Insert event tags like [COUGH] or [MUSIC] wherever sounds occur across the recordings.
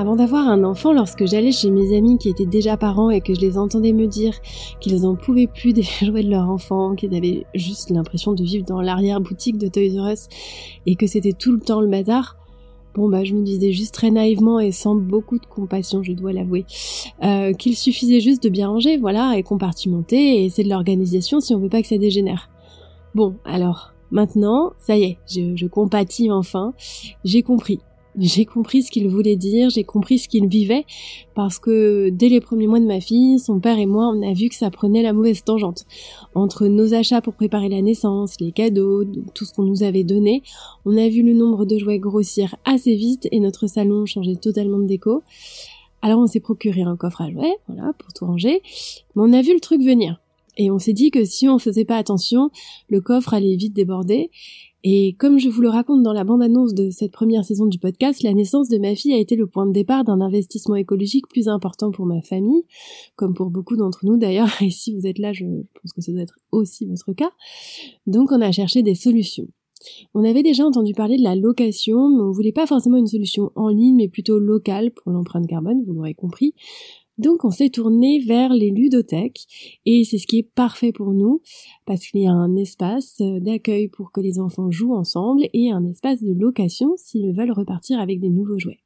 Avant d'avoir un enfant, lorsque j'allais chez mes amis qui étaient déjà parents et que je les entendais me dire qu'ils en pouvaient plus des [LAUGHS] jouets de leur enfant, qu'ils avaient juste l'impression de vivre dans l'arrière-boutique de Toys R Us et que c'était tout le temps le bazar, Bon bah je me disais juste très naïvement et sans beaucoup de compassion, je dois l'avouer, euh, qu'il suffisait juste de bien ranger, voilà, et compartimenter, et c'est de l'organisation si on veut pas que ça dégénère. Bon, alors, maintenant, ça y est, je compatis enfin, j'ai compris. J'ai compris ce qu'il voulait dire, j'ai compris ce qu'il vivait, parce que dès les premiers mois de ma fille, son père et moi, on a vu que ça prenait la mauvaise tangente. Entre nos achats pour préparer la naissance, les cadeaux, tout ce qu'on nous avait donné, on a vu le nombre de jouets grossir assez vite et notre salon changer totalement de déco. Alors on s'est procuré un coffre à jouets, voilà, pour tout ranger, mais on a vu le truc venir. Et on s'est dit que si on faisait pas attention, le coffre allait vite déborder, et comme je vous le raconte dans la bande-annonce de cette première saison du podcast, la naissance de ma fille a été le point de départ d'un investissement écologique plus important pour ma famille, comme pour beaucoup d'entre nous d'ailleurs, [LAUGHS] et si vous êtes là, je pense que ça doit être aussi votre cas. Donc on a cherché des solutions. On avait déjà entendu parler de la location, mais on voulait pas forcément une solution en ligne, mais plutôt locale pour l'empreinte carbone, vous l'aurez compris. Donc on s'est tourné vers les ludothèques et c'est ce qui est parfait pour nous parce qu'il y a un espace euh, d'accueil pour que les enfants jouent ensemble et un espace de location s'ils veulent repartir avec des nouveaux jouets.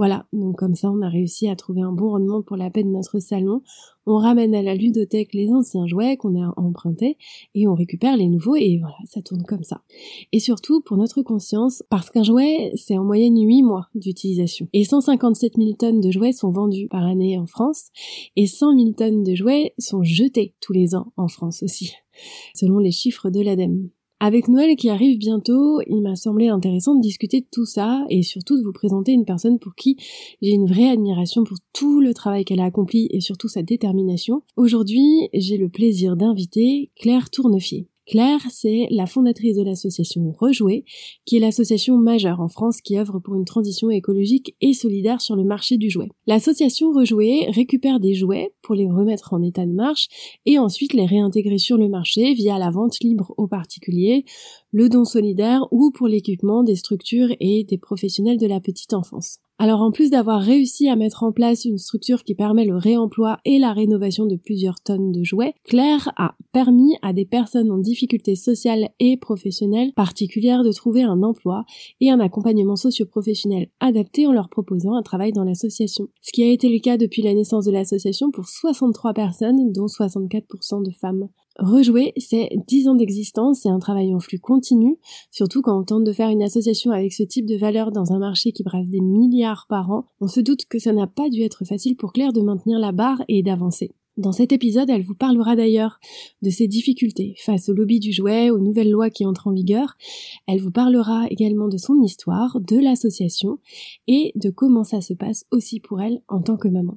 Voilà, donc comme ça on a réussi à trouver un bon rendement pour la paix de notre salon. On ramène à la ludothèque les anciens jouets qu'on a empruntés et on récupère les nouveaux et voilà, ça tourne comme ça. Et surtout pour notre conscience, parce qu'un jouet c'est en moyenne 8 mois d'utilisation. Et 157 000 tonnes de jouets sont vendus par année en France et 100 000 tonnes de jouets sont jetés tous les ans en France aussi, selon les chiffres de l'ADEME. Avec Noël qui arrive bientôt, il m'a semblé intéressant de discuter de tout ça et surtout de vous présenter une personne pour qui j'ai une vraie admiration pour tout le travail qu'elle a accompli et surtout sa détermination. Aujourd'hui, j'ai le plaisir d'inviter Claire Tournefier. Claire, c'est la fondatrice de l'association Rejouer, qui est l'association majeure en France qui œuvre pour une transition écologique et solidaire sur le marché du jouet. L'association Rejouer récupère des jouets pour les remettre en état de marche et ensuite les réintégrer sur le marché via la vente libre aux particuliers, le don solidaire ou pour l'équipement des structures et des professionnels de la petite enfance. Alors en plus d'avoir réussi à mettre en place une structure qui permet le réemploi et la rénovation de plusieurs tonnes de jouets, Claire a permis à des personnes en difficulté sociale et professionnelle particulière de trouver un emploi et un accompagnement socio-professionnel adapté en leur proposant un travail dans l'association. Ce qui a été le cas depuis la naissance de l'association pour 63 personnes, dont 64% de femmes. Rejouer, c'est 10 ans d'existence, c'est un travail en flux continu, surtout quand on tente de faire une association avec ce type de valeur dans un marché qui brasse des milliards par an, on se doute que ça n'a pas dû être facile pour Claire de maintenir la barre et d'avancer. Dans cet épisode, elle vous parlera d'ailleurs de ses difficultés face au lobby du jouet, aux nouvelles lois qui entrent en vigueur. Elle vous parlera également de son histoire, de l'association et de comment ça se passe aussi pour elle en tant que maman.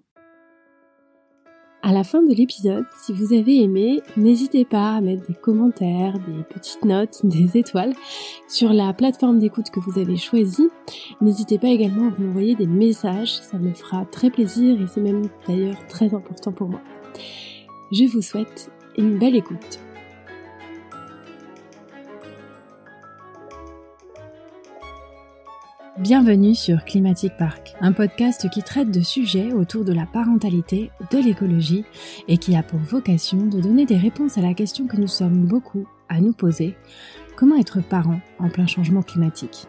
À la fin de l'épisode, si vous avez aimé, n'hésitez pas à mettre des commentaires, des petites notes, [LAUGHS] des étoiles sur la plateforme d'écoute que vous avez choisie. N'hésitez pas également à vous envoyer des messages, ça me fera très plaisir et c'est même d'ailleurs très important pour moi. Je vous souhaite une belle écoute. Bienvenue sur Climatic Park, un podcast qui traite de sujets autour de la parentalité, de l'écologie et qui a pour vocation de donner des réponses à la question que nous sommes beaucoup à nous poser, comment être parent en plein changement climatique?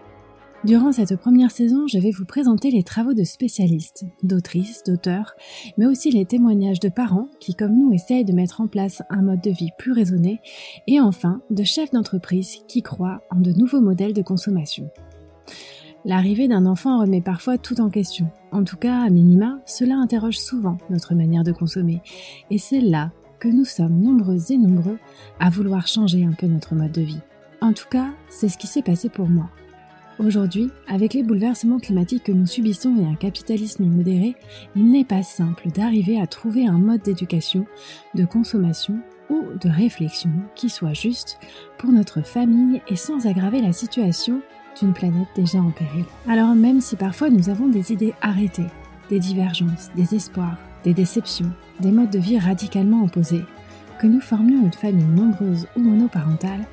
Durant cette première saison, je vais vous présenter les travaux de spécialistes, d'autrices, d'auteurs, mais aussi les témoignages de parents qui, comme nous, essayent de mettre en place un mode de vie plus raisonné, et enfin de chefs d'entreprise qui croient en de nouveaux modèles de consommation. L'arrivée d'un enfant remet parfois tout en question. En tout cas, à minima, cela interroge souvent notre manière de consommer. Et c'est là que nous sommes nombreux et nombreux à vouloir changer un peu notre mode de vie. En tout cas, c'est ce qui s'est passé pour moi. Aujourd'hui, avec les bouleversements climatiques que nous subissons et un capitalisme immodéré, il n'est pas simple d'arriver à trouver un mode d'éducation, de consommation ou de réflexion qui soit juste pour notre famille et sans aggraver la situation d'une planète déjà en péril. Alors même si parfois nous avons des idées arrêtées, des divergences, des espoirs, des déceptions, des modes de vie radicalement opposés, que nous formions une famille nombreuse ou monoparentale,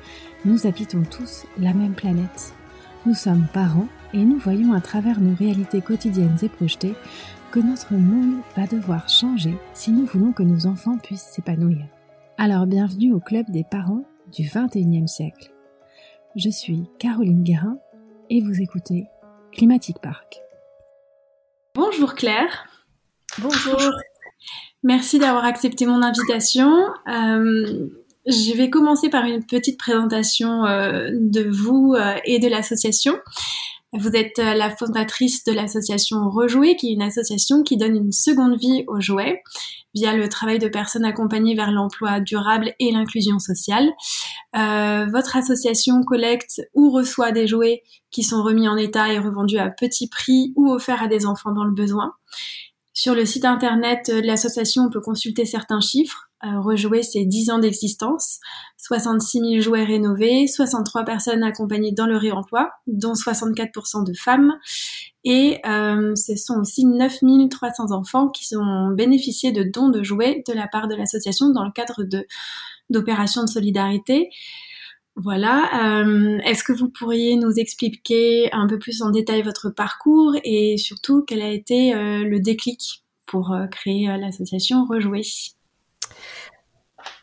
nous habitons tous la même planète. Nous sommes parents et nous voyons à travers nos réalités quotidiennes et projetées que notre monde va devoir changer si nous voulons que nos enfants puissent s'épanouir. Alors bienvenue au club des parents du 21e siècle. Je suis Caroline Guérin et vous écoutez Climatic Park. Bonjour Claire. Bonjour. Merci d'avoir accepté mon invitation. Euh, je vais commencer par une petite présentation euh, de vous euh, et de l'association. Vous êtes euh, la fondatrice de l'association Rejouer, qui est une association qui donne une seconde vie aux jouets via le travail de personnes accompagnées vers l'emploi durable et l'inclusion sociale. Euh, votre association collecte ou reçoit des jouets qui sont remis en état et revendus à petit prix ou offerts à des enfants dans le besoin. Sur le site internet de l'association, on peut consulter certains chiffres. Euh, rejouer ses 10 ans d'existence, 66 000 jouets rénovés, 63 personnes accompagnées dans le réemploi, dont 64% de femmes, et euh, ce sont aussi 9 300 enfants qui ont bénéficié de dons de jouets de la part de l'association dans le cadre d'opérations de solidarité. Voilà. Euh, Est-ce que vous pourriez nous expliquer un peu plus en détail votre parcours et surtout quel a été le déclic pour créer l'association Rejouer?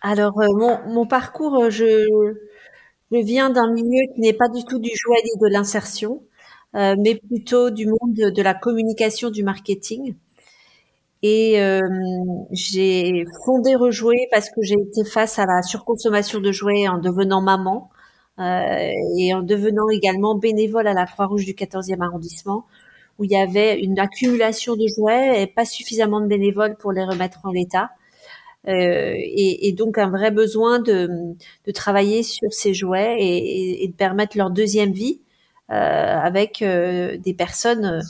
Alors mon, mon, parcours, je, je viens d'un milieu qui n'est pas du tout du jouet ni de l'insertion, mais plutôt du monde de, la communication, du marketing. Et euh, j'ai fondé Rejouer parce que j'ai été face à la surconsommation de jouets en devenant maman euh, et en devenant également bénévole à la Croix-Rouge du 14e arrondissement où il y avait une accumulation de jouets et pas suffisamment de bénévoles pour les remettre en l'état. Euh, et, donc un vrai besoin de, de travailler sur ces jouets et, et, de permettre leur deuxième vie euh, avec euh, des personnes,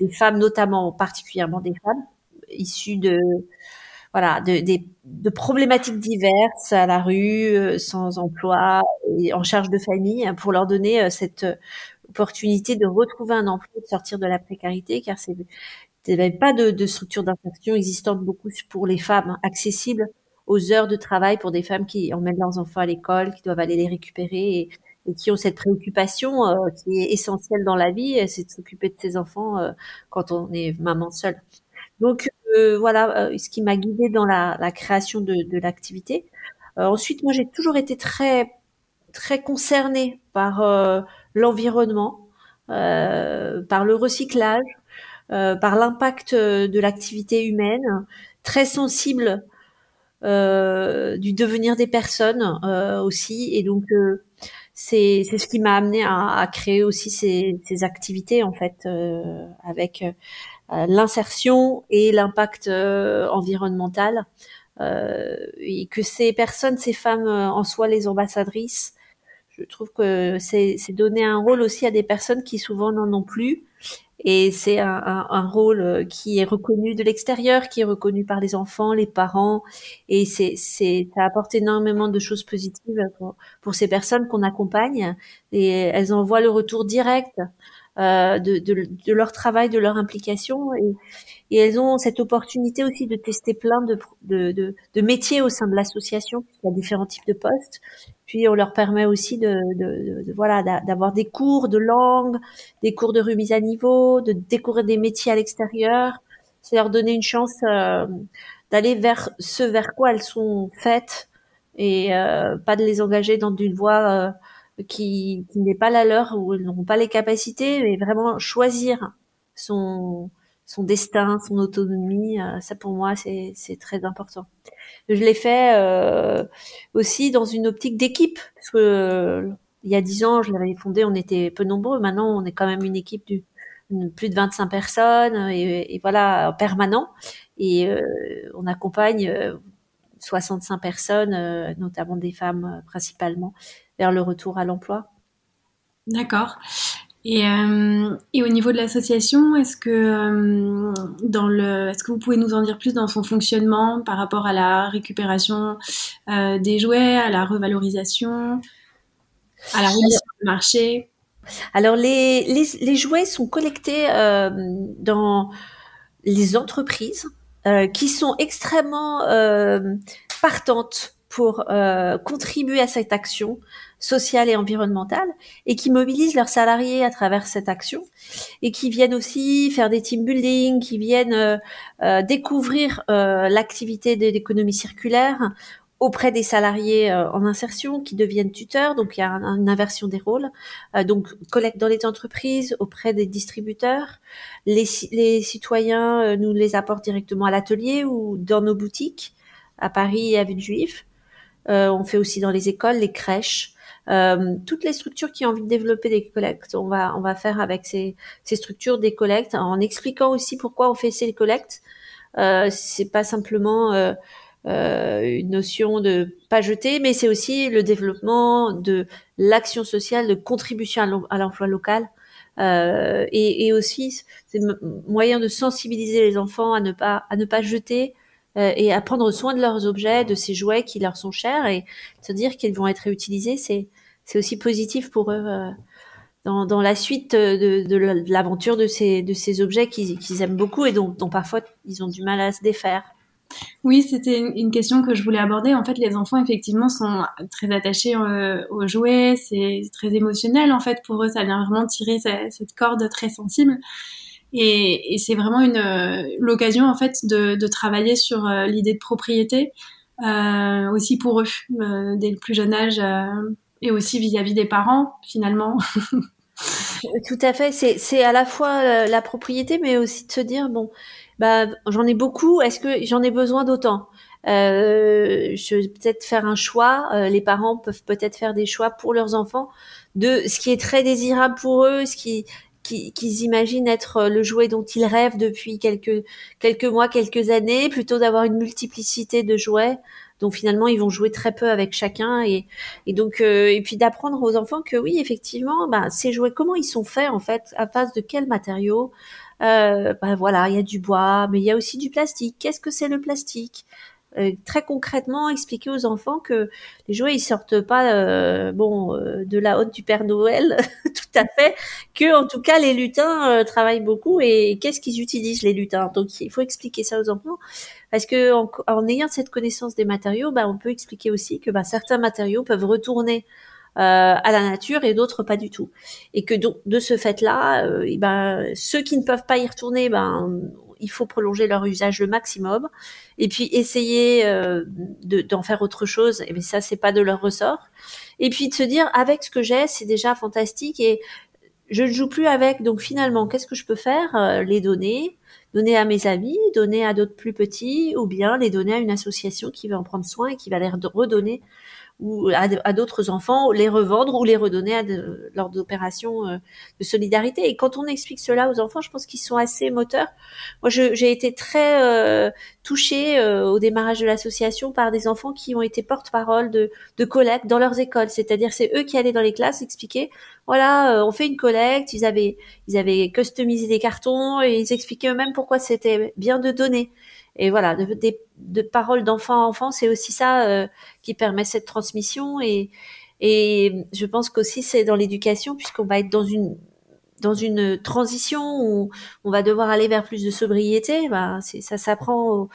des femmes notamment, particulièrement des femmes, issus de voilà de, de, problématiques diverses à la rue, sans emploi et en charge de famille, hein, pour leur donner cette opportunité de retrouver un emploi, de sortir de la précarité, car c'est il n'y pas de, de structure d'insertion existante beaucoup pour les femmes, accessibles aux heures de travail pour des femmes qui emmènent leurs enfants à l'école, qui doivent aller les récupérer et, et qui ont cette préoccupation euh, qui est essentielle dans la vie, c'est de s'occuper de ses enfants euh, quand on est maman seule. Donc euh, voilà euh, ce qui m'a guidée dans la, la création de, de l'activité. Euh, ensuite, moi j'ai toujours été très très concernée par l'environnement, par le recyclage, par l'impact de l'activité humaine, très sensible euh, du devenir des personnes euh, aussi. Et donc, euh, c'est ce qui m'a amené à, créer aussi ces, ces activités, en fait, avec euh, l'insertion et l'impact euh, environnemental. Euh, et que ces personnes, ces femmes en soient les ambassadrices, je trouve que c'est donner un rôle aussi à des personnes qui souvent n'en ont plus. Et c'est un, un, un, rôle qui est reconnu de l'extérieur, qui est reconnu par les enfants, les parents. Et c'est, ça apporte énormément de choses positives pour, pour ces personnes qu'on accompagne. Et elles en voient le retour direct euh, de, de, de, leur travail, de leur implication. Et, elles ont cette opportunité aussi de tester plein de, de, de métiers au sein de l'association, il y a différents types de postes. Puis on leur permet aussi de, voilà d'avoir des cours de langue, des cours de remise à niveau, de découvrir des métiers à l'extérieur. C'est leur donner une chance euh, d'aller vers ce vers quoi elles sont faites et euh, pas de les engager dans une voie euh, qui, qui n'est pas la leur, où ils n'auront pas les capacités, mais vraiment choisir son, son destin, son autonomie, euh, ça pour moi c'est, très important. Je l'ai fait euh, aussi dans une optique d'équipe, euh, il y a dix ans, je l'avais fondé, on était peu nombreux. Maintenant, on est quand même une équipe de plus de 25 personnes et, et voilà permanent. Et euh, on accompagne 65 personnes, notamment des femmes principalement, vers le retour à l'emploi. D'accord. Et, euh, et, au niveau de l'association, est-ce que euh, dans le, est-ce que vous pouvez nous en dire plus dans son fonctionnement par rapport à la récupération euh, des jouets, à la revalorisation, à la remise sur le marché? Alors les, les, les, jouets sont collectés dans les entreprises qui sont extrêmement partantes pour euh, contribuer à cette action sociale et environnementale et qui mobilisent leurs salariés à travers cette action et qui viennent aussi faire des team building, qui viennent euh, euh, découvrir l'activité de l'économie circulaire auprès des salariés en insertion qui deviennent tuteurs, donc il y a une inversion des rôles, donc collecte dans les entreprises, auprès des distributeurs, les, les citoyens nous les apportent directement à l'atelier ou dans nos boutiques à Paris et à Villejuif. Euh, on fait aussi dans les écoles, les crèches, euh, toutes les structures qui ont envie de développer des collectes. On va on va faire avec ces, ces structures des collectes en expliquant aussi pourquoi on fait ces collectes. Euh, c'est pas simplement euh, euh, une notion de pas jeter, mais c'est aussi le développement de l'action sociale, de contribution à l'emploi local. Euh, et, et, aussi c'est moyen de sensibiliser les enfants à ne pas à ne pas jeter euh, et à prendre soin de leurs objets, de ces jouets qui leur sont chers et se dire qu'ils vont être réutilisés, c'est c'est aussi positif pour eux euh, dans, dans la suite de, de l'aventure de ces de ces objets qu'ils aiment beaucoup et dont, parfois ils ont du mal à se défaire. Oui, c'était une question que je voulais aborder. En fait, les enfants, effectivement, sont très attachés euh, aux jouets. C'est très émotionnel, en fait, pour eux. Ça vient vraiment tirer cette corde très sensible. Et, c'est vraiment une euh, l'occasion en fait de, travailler sur euh, l'idée de propriété euh, aussi pour eux dès le plus jeune âge et aussi vis-à-vis des parents finalement. [LAUGHS] Tout à fait. C'est à la fois la propriété, mais aussi de se dire bon, bah j'en ai beaucoup. Est-ce que j'en ai besoin d'autant? Je vais peut-être faire un choix. les parents peuvent peut-être faire des choix pour leurs enfants de ce qui est très désirable pour eux, ce qui qu'ils imaginent être euh, le jouet dont ils rêvent depuis quelques quelques mois, quelques années, plutôt d'avoir une multiplicité de jouets. Dont finalement ils vont jouer très peu avec chacun et, et donc euh, et puis d'apprendre aux enfants que oui effectivement bah, ces jouets comment ils sont faits en fait à base de quels matériaux? Euh, bah, voilà il y a du bois mais il y a aussi du plastique. Qu'est-ce que c'est le plastique? Euh, très concrètement expliquer aux enfants que les jouets ils sortent pas euh, bon euh, de la haute du Père Noël [LAUGHS] tout à fait que en tout cas les lutins travaillent beaucoup. Et qu'est-ce qu'ils utilisent les lutins? Donc il faut expliquer ça aux enfants. Parce que en, ayant cette connaissance des matériaux bah, on peut expliquer aussi que bah, certains matériaux peuvent retourner à la nature et d'autres pas du tout. Et que donc de ce fait-là, ben, ceux qui ne peuvent pas y retourner, ben il faut prolonger leur usage le maximum. Et puis essayer euh, d'en faire autre chose et ça c'est pas de leur ressort. Et puis de se dire avec ce que j'ai c'est déjà fantastique et je ne joue plus avec. Donc finalement qu'est-ce que je peux faire euh, les donner? Donner à mes amis donner à d'autres plus petits ou bien les donner à une association qui va en prendre soin et qui va les redonner ou à, d'autres enfants, les revendre ou les redonner à de, lors d'opérations euh, de solidarité. Et quand on explique cela aux enfants, je pense qu'ils sont assez moteurs. Moi, j'ai été très euh, touchée euh, au démarrage de l'association par des enfants qui ont été porte-parole de, de collecte dans leurs écoles. C'est-à-dire, c'est eux qui allaient dans les classes expliquer, voilà, on fait une collecte. Ils avaient, ils avaient customisé des cartons et ils expliquaient eux-mêmes pourquoi c'était bien de donner. Et voilà, de, de, paroles d'enfant à enfant, c'est aussi ça euh, qui permet cette transmission. Et, et je pense qu'aussi c'est dans l'éducation, puisqu'on va être dans une dans une transition où on va devoir aller vers plus de sobriété. Bah, ça s'apprend.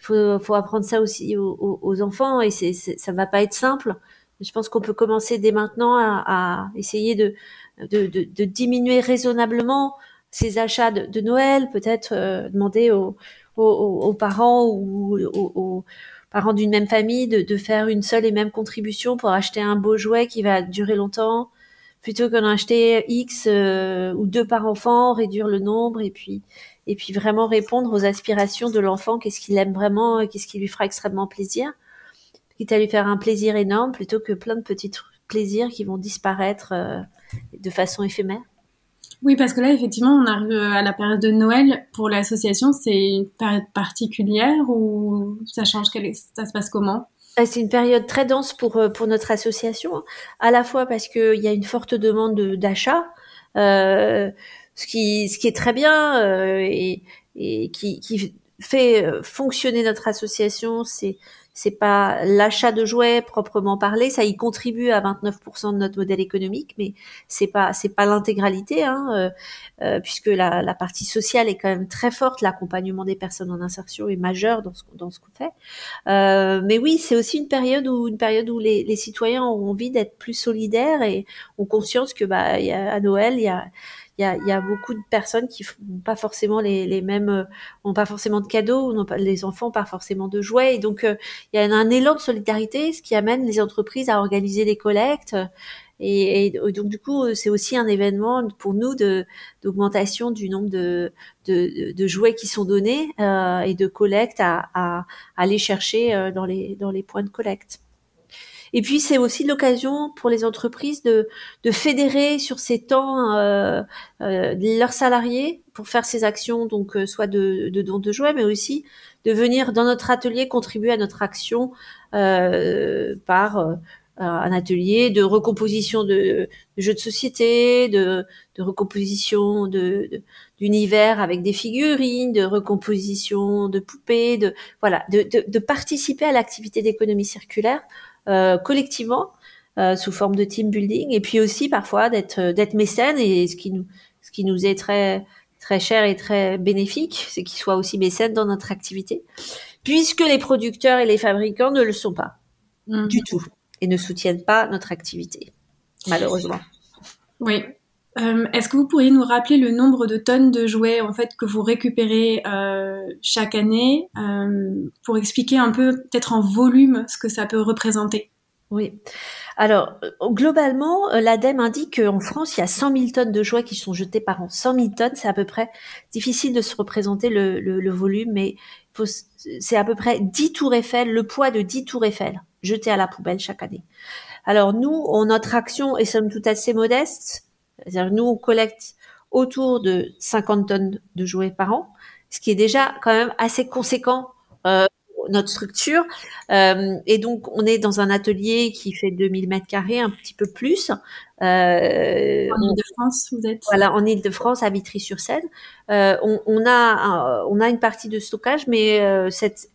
Il faut, faut apprendre ça aussi aux, aux enfants et c'est, ça va pas être simple. Je pense qu'on peut commencer dès maintenant à, à essayer de, de, de, de, diminuer raisonnablement ces achats de, de Noël, peut-être euh, demander aux, aux, parents ou aux, parents d'une même famille de, de, faire une seule et même contribution pour acheter un beau jouet qui va durer longtemps, plutôt qu'en acheter X euh, ou deux par enfant, réduire le nombre et puis et puis vraiment répondre aux aspirations de l'enfant, qu'est-ce qu'il aime vraiment, qu'est-ce qui lui fera extrêmement plaisir, quitte à lui faire un plaisir énorme plutôt que plein de petits plaisirs qui vont disparaître euh, de façon éphémère. Oui, parce que là, effectivement, on arrive à la période de Noël. Pour l'association, c'est une période particulière ou ça change? Ça se passe comment? Euh, c'est une période très dense pour euh, pour notre association, hein. à la fois parce qu'il y a une forte demande d'achat, euh, ce qui ce qui est très bien euh, et, et qui, qui fait fonctionner notre association, c'est c'est pas l'achat de jouets proprement parlé, ça y contribue à 29% de notre modèle économique, mais c'est pas c'est pas l'intégralité, hein, euh, euh, puisque la, la, partie sociale est quand même très forte, l'accompagnement des personnes en insertion est majeur dans ce dans ce qu'on fait. Euh, mais oui, c'est aussi une période où une période où les, les citoyens ont envie d'être plus solidaires et ont conscience que bah y a, à Noël il y a il y a, y a, beaucoup de personnes qui n'ont pas forcément les, les mêmes, euh, ont pas forcément de cadeaux, n'ont pas, les enfants pas forcément de jouets. Et donc, euh, il y a un, élan de solidarité, ce qui amène les entreprises à organiser des collectes. Et, donc, du coup, c'est aussi un événement pour nous d'augmentation du nombre de, de, de, jouets qui sont donnés euh, et de collectes à, à, à, aller chercher euh, dans les, dans les points de collecte. Et puis c'est aussi l'occasion pour les entreprises de, de fédérer sur ces temps euh, euh, leurs salariés pour faire ces actions, donc euh, soit de, de dons de jouets, mais aussi de venir dans notre atelier contribuer à notre action euh, par euh, un atelier de recomposition de, de, jeux de société, de, de recomposition de, d'univers avec des figurines, de recomposition de poupées, de voilà, de, participer à l'activité d'économie circulaire collectivement euh, sous forme de team building et puis aussi parfois d'être euh, d'être mécène et ce qui nous ce qui nous est très très cher et très bénéfique, c'est qu'ils soient aussi mécènes dans notre activité, puisque les producteurs et les fabricants ne le sont pas mmh. du tout et ne soutiennent pas notre activité, malheureusement. Oui. Euh, Est-ce que vous pourriez nous rappeler le nombre de tonnes de jouets en fait que vous récupérez euh, chaque année euh, pour expliquer un peu peut-être en volume ce que ça peut représenter? Oui. Alors globalement, l'ADEME indique qu'en France, il y a 100 000 tonnes de jouets qui sont jetés par an. 100 000 tonnes, c'est à peu près difficile de se représenter le, le, le volume, mais c'est à peu près 10 tours Eiffel, le poids de 10 tours Eiffel jetés à la poubelle chaque année. Alors nous, on, notre action est somme toute assez modeste c'est-à-dire nous, on collecte autour de 50 tonnes de jouets par an, ce qui est déjà quand même assez conséquent euh, notre structure. Euh, et donc, on est dans un atelier qui fait 2000 mètres carrés, un petit peu plus. Euh, en Ile-de-France, vous êtes? Voilà, en Ile-de-France, à Vitry-sur-Seine. On, on, a on a une partie de stockage, mais cette,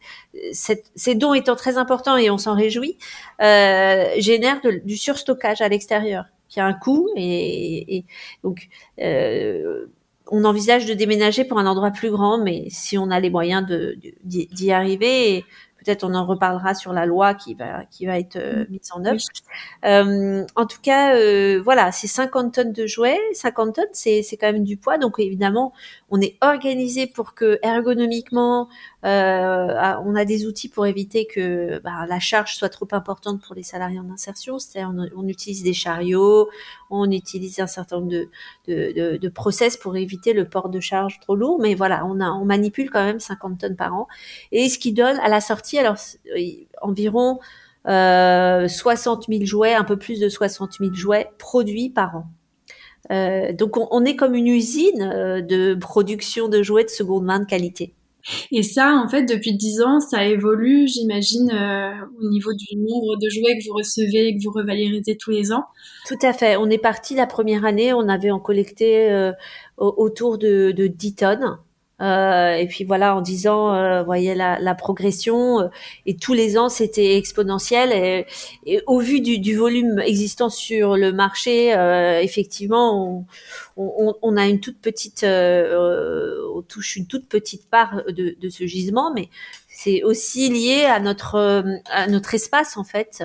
cette, ces dons étant très importants et on s'en réjouit, génèrent de, du surstockage à l'extérieur qui a un coût et, et donc euh, on envisage de déménager pour un endroit plus grand, mais si on a les moyens de d'y arriver, peut-être on en reparlera sur la loi qui va qui va être euh, mise en œuvre. Euh, en tout cas, euh, voilà, c'est 50 tonnes de jouets. 50 tonnes, c'est quand même du poids, donc évidemment, on est organisé pour que ergonomiquement, on a des outils pour éviter que bah, la charge soit trop importante pour les salariés en insertion. C'est-à-dire, on, utilise des chariots, on utilise un certain nombre de, de, process pour éviter le port de charge trop lourd. Mais voilà, on, a, on manipule quand même 50 tonnes par an. Et ce qui donne à la sortie, alors environ euh, 60 000 jouets, un peu plus de 60 000 jouets produits par an. Euh, donc on, est comme une usine euh, de production de jouets de seconde main de qualité. Et ça, en fait, depuis dix ans, ça évolue, j'imagine, euh, au niveau du nombre de jouets que vous recevez et que vous revalorisez tous les ans. Tout à fait. On est parti la première année, on avait en collecté euh, autour de, de 10 tonnes. Euh, et puis voilà, en disant, euh, voyez la, la progression, euh, et tous les ans c'était exponentiel. Et, au vu du, du, volume existant sur le marché, euh, effectivement, on, on, on, a une toute petite, euh, on touche une toute petite part de, de ce gisement, mais c'est aussi lié à notre à notre espace en fait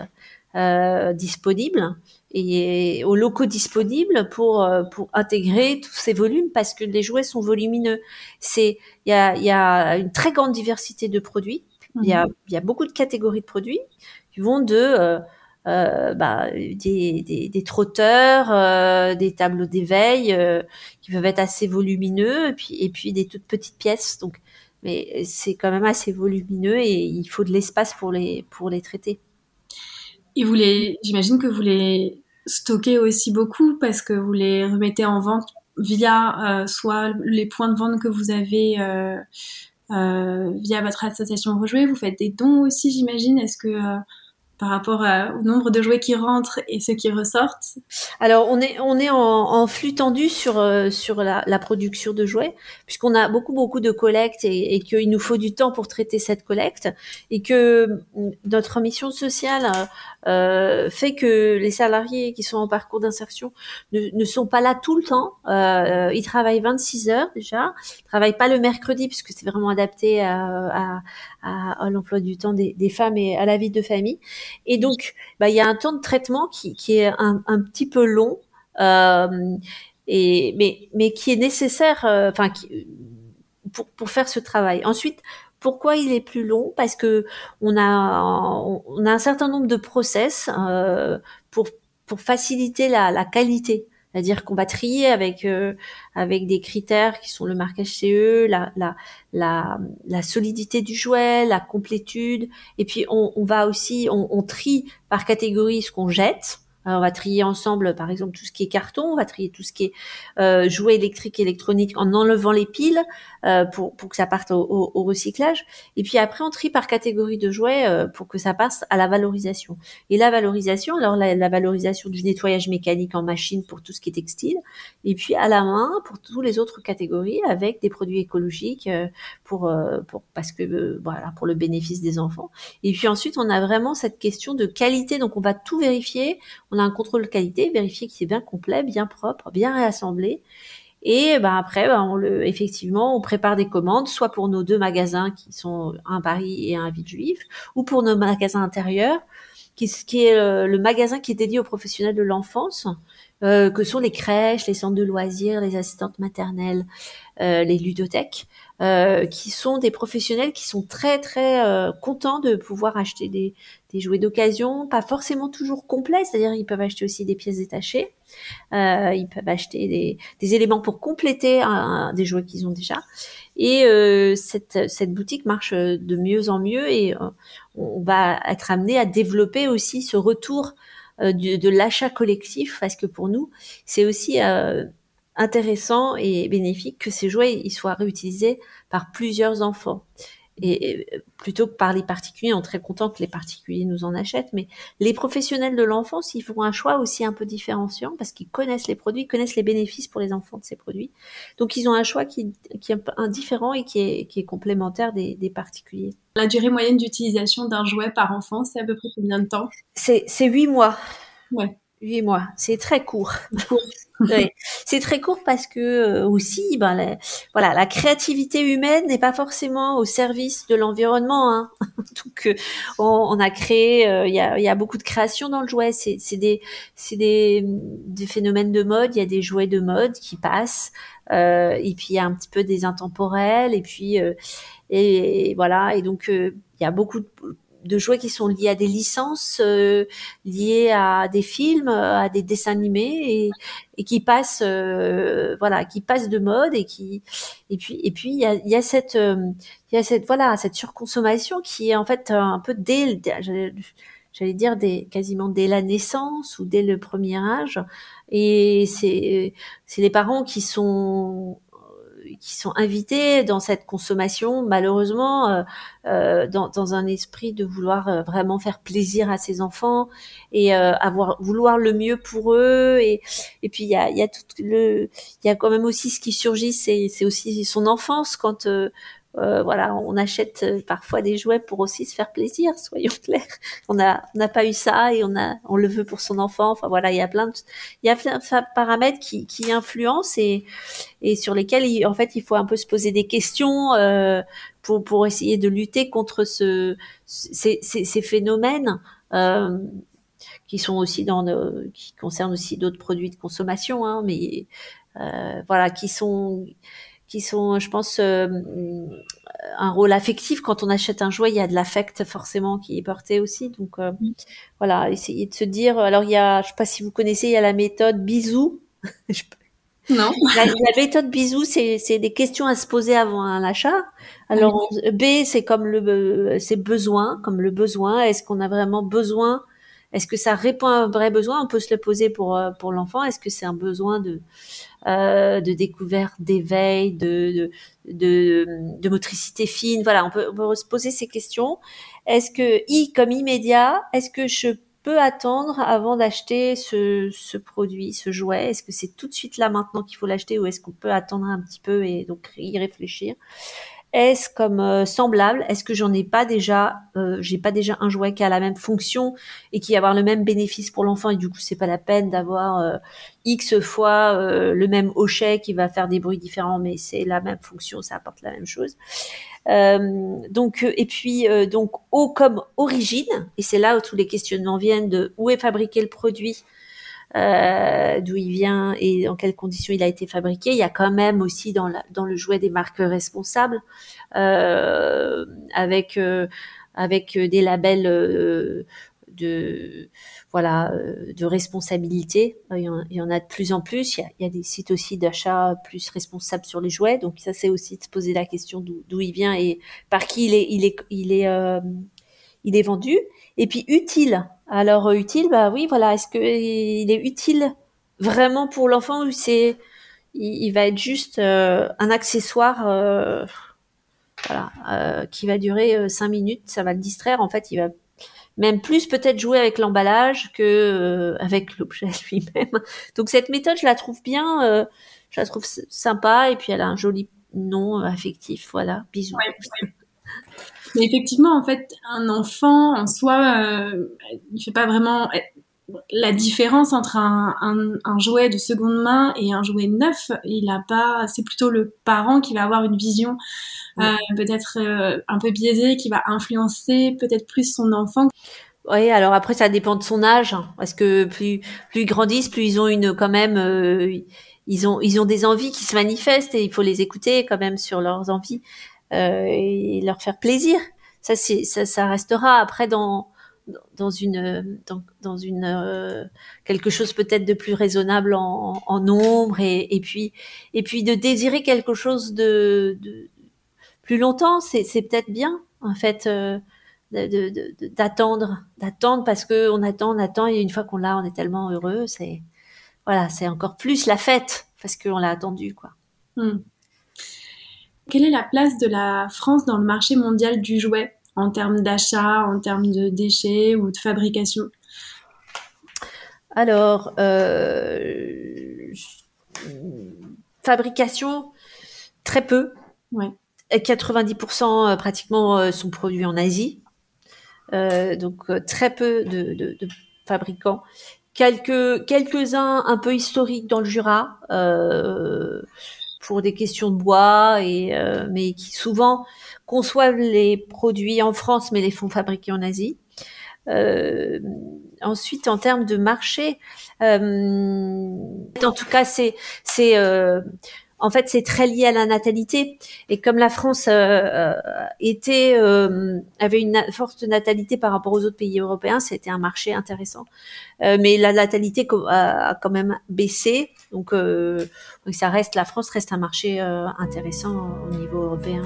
disponible et aux locaux disponibles pour euh, pour intégrer tous ces volumes parce que les jouets sont volumineux. C'est il y a il y a une très grande diversité de produits. Il y a mhm. il y a beaucoup de catégories de produits qui vont de euh, euh, bah, des, des, des, trotteurs, euh, des tableaux d'éveil qui peuvent être assez volumineux, et puis, et puis des toutes petites pièces. Donc, mais c'est quand même assez volumineux et il faut de l'espace pour les pour les traiter. Et vous les, j'imagine que vous les stocker aussi beaucoup parce que vous les remettez en vente via euh, soit les points de vente que vous avez euh, euh, via votre association Rejouer. Vous faites des dons aussi, j'imagine. Est-ce que, par rapport au nombre de jouets qui rentrent et ceux qui ressortent Alors on est on est en, flux tendu sur euh, sur la, production de jouets puisqu'on a beaucoup beaucoup de collectes et, qu'il nous faut du temps pour traiter cette collecte et que notre mission sociale euh, fait que les salariés qui sont en parcours d'insertion ne, ne, sont pas là tout le temps. Euh, ils travaillent 26 heures déjà. Ils travaillent pas le mercredi puisque c'est vraiment adapté à, à l'emploi du temps des, femmes et à la vie de famille. Et donc, bah, il y a un temps de traitement qui, est un, petit peu long. Euh, et mais mais qui est nécessaire euh, pour pour faire ce travail. Ensuite, pourquoi il est plus long? Parce que on a on a un certain nombre de process euh, pour pour faciliter la qualité. C'est-à-dire qu'on va trier avec euh, avec des critères qui sont le marquage CE, la, la, la, la solidité du jouet, la complétude, et puis on, on va aussi on, on, trie par catégorie ce qu'on jette on va trier ensemble, par exemple, tout ce qui est carton, on va trier tout ce qui est euh, jouet électrique, électronique, en enlevant les piles euh, pour, pour que ça parte au, au, recyclage. Et puis après, on trie par catégorie de jouets euh, pour que ça passe à la valorisation. Et la valorisation, alors la, la, valorisation du nettoyage mécanique en machine pour tout ce qui est textile, et puis à la main pour toutes les autres catégories avec des produits écologiques euh, pour, euh, pour parce que voilà pour le bénéfice des enfants. Et puis ensuite, on a vraiment cette question de qualité, donc on va tout vérifier on a un contrôle qualité, vérifier qu'il est bien complet, bien propre, bien réassemblé. Et ben après, le, effectivement, on prépare des commandes, soit pour nos deux magasins qui sont un Paris et un Villejuif, ou pour nos magasins intérieurs, qui, qui est euh, le magasin qui est dédié aux professionnels de l'enfance, euh, que sont les crèches, les centres de loisirs, les assistantes maternelles, euh, les ludothèques, euh, qui sont des professionnels qui sont très très contents de pouvoir acheter des, jouets d'occasion, pas forcément toujours complets, c'est-à-dire ils peuvent acheter aussi des pièces détachées, ils peuvent acheter des, éléments pour compléter des jouets qu'ils ont déjà. Et cette, cette boutique marche de mieux en mieux et on va être amené à développer aussi ce retour de, de l'achat collectif parce que pour nous c'est aussi intéressant et bénéfique que ces jouets ils soient réutilisés par plusieurs enfants. Et plutôt que par les particuliers, on est très content que les particuliers nous en achètent, mais les professionnels de l'enfance, ils font un choix aussi un peu différenciant parce qu'ils connaissent les produits, connaissent les bénéfices pour les enfants de ces produits. Donc ils ont un choix qui, qui est un différent et qui est, qui est complémentaire des, des particuliers. La durée moyenne d'utilisation d'un jouet par enfant, c'est à peu près combien de temps? C'est huit mois. Ouais. Huit mois, c'est très court. [LAUGHS] C'est très court parce que euh, aussi, ben, la, voilà, la créativité humaine n'est pas forcément au service de l'environnement. Hein. [LAUGHS] Donc, euh, on, on, a créé, euh, il y, a, y, a, beaucoup de création dans le jouet. C'est des, c'est des, des, phénomènes de mode. Il y a des jouets de mode qui passent, et puis il y a un petit peu des intemporels, et puis et, voilà. Et donc, il y a beaucoup de de jouets qui sont liés à des licences, euh, liés à des films, à des dessins animés et, et qui passent, euh, voilà, qui passent de mode et qui et puis et puis il y a, y a cette euh, il y a cette voilà cette surconsommation qui est en fait un peu dès j'allais dire dès, quasiment dès la naissance ou dès le premier âge et c'est c'est les parents qui sont qui sont invités dans cette consommation, malheureusement, euh, euh, dans, dans, un esprit de vouloir euh, vraiment faire plaisir à ses enfants et euh, avoir vouloir le mieux pour eux. Et, et puis il y a, y a tout le, il y a quand même aussi ce qui surgit, c'est aussi son enfance quand euh, voilà, on achète euh, parfois des jouets pour aussi se faire plaisir, [LAUGHS] soyons clairs. On n'a n'a pas eu ça et on a on le veut pour son enfant. Enfin voilà, il y a plein de il y a plein de paramètres qui, qui influencent et et sur lesquels il, en fait il faut un peu se poser des questions euh, pour pour essayer de lutter contre ce ces, ces, ces phénomènes. Euh, qui sont aussi dans nos, qui concernent aussi d'autres produits de consommation, hein, mais euh, voilà, qui sont qui sont, je pense, euh, un rôle affectif. Quand on achète un jouet, il y a de l'affect forcément qui est porté aussi. Donc euh, mm. voilà, essayer de se dire. Alors il y a, je sais pas si vous connaissez, il y a la méthode bisou. [LAUGHS] non. La, méthode bisou, c'est c'est des questions à se poser avant un achat. Alors B, c'est comme le c'est besoin, comme le besoin. Est-ce qu'on a vraiment besoin Est-ce que ça répond à un vrai besoin? On peut se le poser pour pour l'enfant. Est-ce que c'est un besoin de de découverte, d'éveil, de de, motricité fine? Voilà, on peut, se poser ces questions. Est-ce que I comme immédiat Est-ce que je peut attendre avant d'acheter ce, ce, produit, ce jouet? Est-ce que c'est tout de suite là maintenant qu'il faut l'acheter ou est-ce qu'on peut attendre un petit peu et donc y réfléchir? Est-ce comme euh, semblable? Est-ce que j'en ai pas déjà euh, J'ai pas déjà un jouet qui a la même fonction et qui va avoir le même bénéfice pour l'enfant et du coup c'est pas la peine d'avoir euh, x fois le même hochet qui va faire des bruits différents mais c'est la même fonction, ça apporte la même chose. Donc et puis donc eau comme origine et c'est là où tous les questionnements viennent de où est fabriqué le produit, euh, d'où il vient et en quelles conditions il a été fabriqué. Il y a quand même aussi dans, dans le jouet des marques responsables euh, avec avec des labels de voilà euh, de responsabilité. Il y, en, a de plus en plus. Il y a, des sites aussi d'achat plus responsables sur les jouets. Donc ça c'est aussi de se poser la question d'où il vient et par qui il est il est il est euh, il est vendu. Et puis utile. Alors euh, utile, bah oui voilà. Est-ce que il est utile vraiment pour l'enfant ou c'est il, va être juste un accessoire voilà, qui va durer cinq minutes, ça va le distraire. En fait, il va même plus peut-être jouer avec l'emballage que euh, avec l'objet [LAUGHS] lui-même. Donc cette méthode, je la trouve bien, euh, je la trouve sympa et puis elle a un joli nom euh, affectif. Voilà, bisous. Mais effectivement, en fait, un enfant en soi, il fait pas vraiment la différence entre un, un, jouet de seconde main et un jouet neuf, il a pas, c'est plutôt le parent qui va avoir une vision euh, peut-être euh, un peu biaisée, qui va influencer peut-être plus son enfant. Oui, alors après ça dépend de son âge, parce que plus plus ils grandissent, plus ils ont une quand même, euh, ils ont ils ont des envies qui se manifestent et il faut les écouter quand même sur leurs envies et leur faire plaisir. Ça ça, ça restera après dans dans une dans, dans une euh, quelque chose peut-être de plus raisonnable en, en nombre et, et, puis et puis de désirer quelque chose de, de plus longtemps c'est c'est peut-être bien en fait euh, d'attendre d'attendre parce que on attend on attend et une fois qu'on l'a on est tellement heureux c'est voilà c'est encore plus la fête parce qu'on l'a attendu quoi hmm. Quelle est la place de la France dans le marché mondial du jouet en termes d'achat, en termes de déchets ou de fabrication? Alors, euh, fabrication, très peu. Ouais. 90% euh, pratiquement euh, sont produits en Asie. donc très peu de, de, de, fabricants. Quelques quelques-uns un peu historiques dans le Jura pour des questions de bois et mais qui souvent conçoivent les produits en France mais les font fabriquer en Asie. Euh, ensuite, en termes de marché, euh, en tout cas, c'est c'est euh, en fait c'est très lié à la natalité et comme la France était avait une forte natalité par rapport aux autres pays européens, c'était un marché intéressant. mais la natalité a, quand même baissé, donc ça reste la France reste un marché intéressant au niveau européen.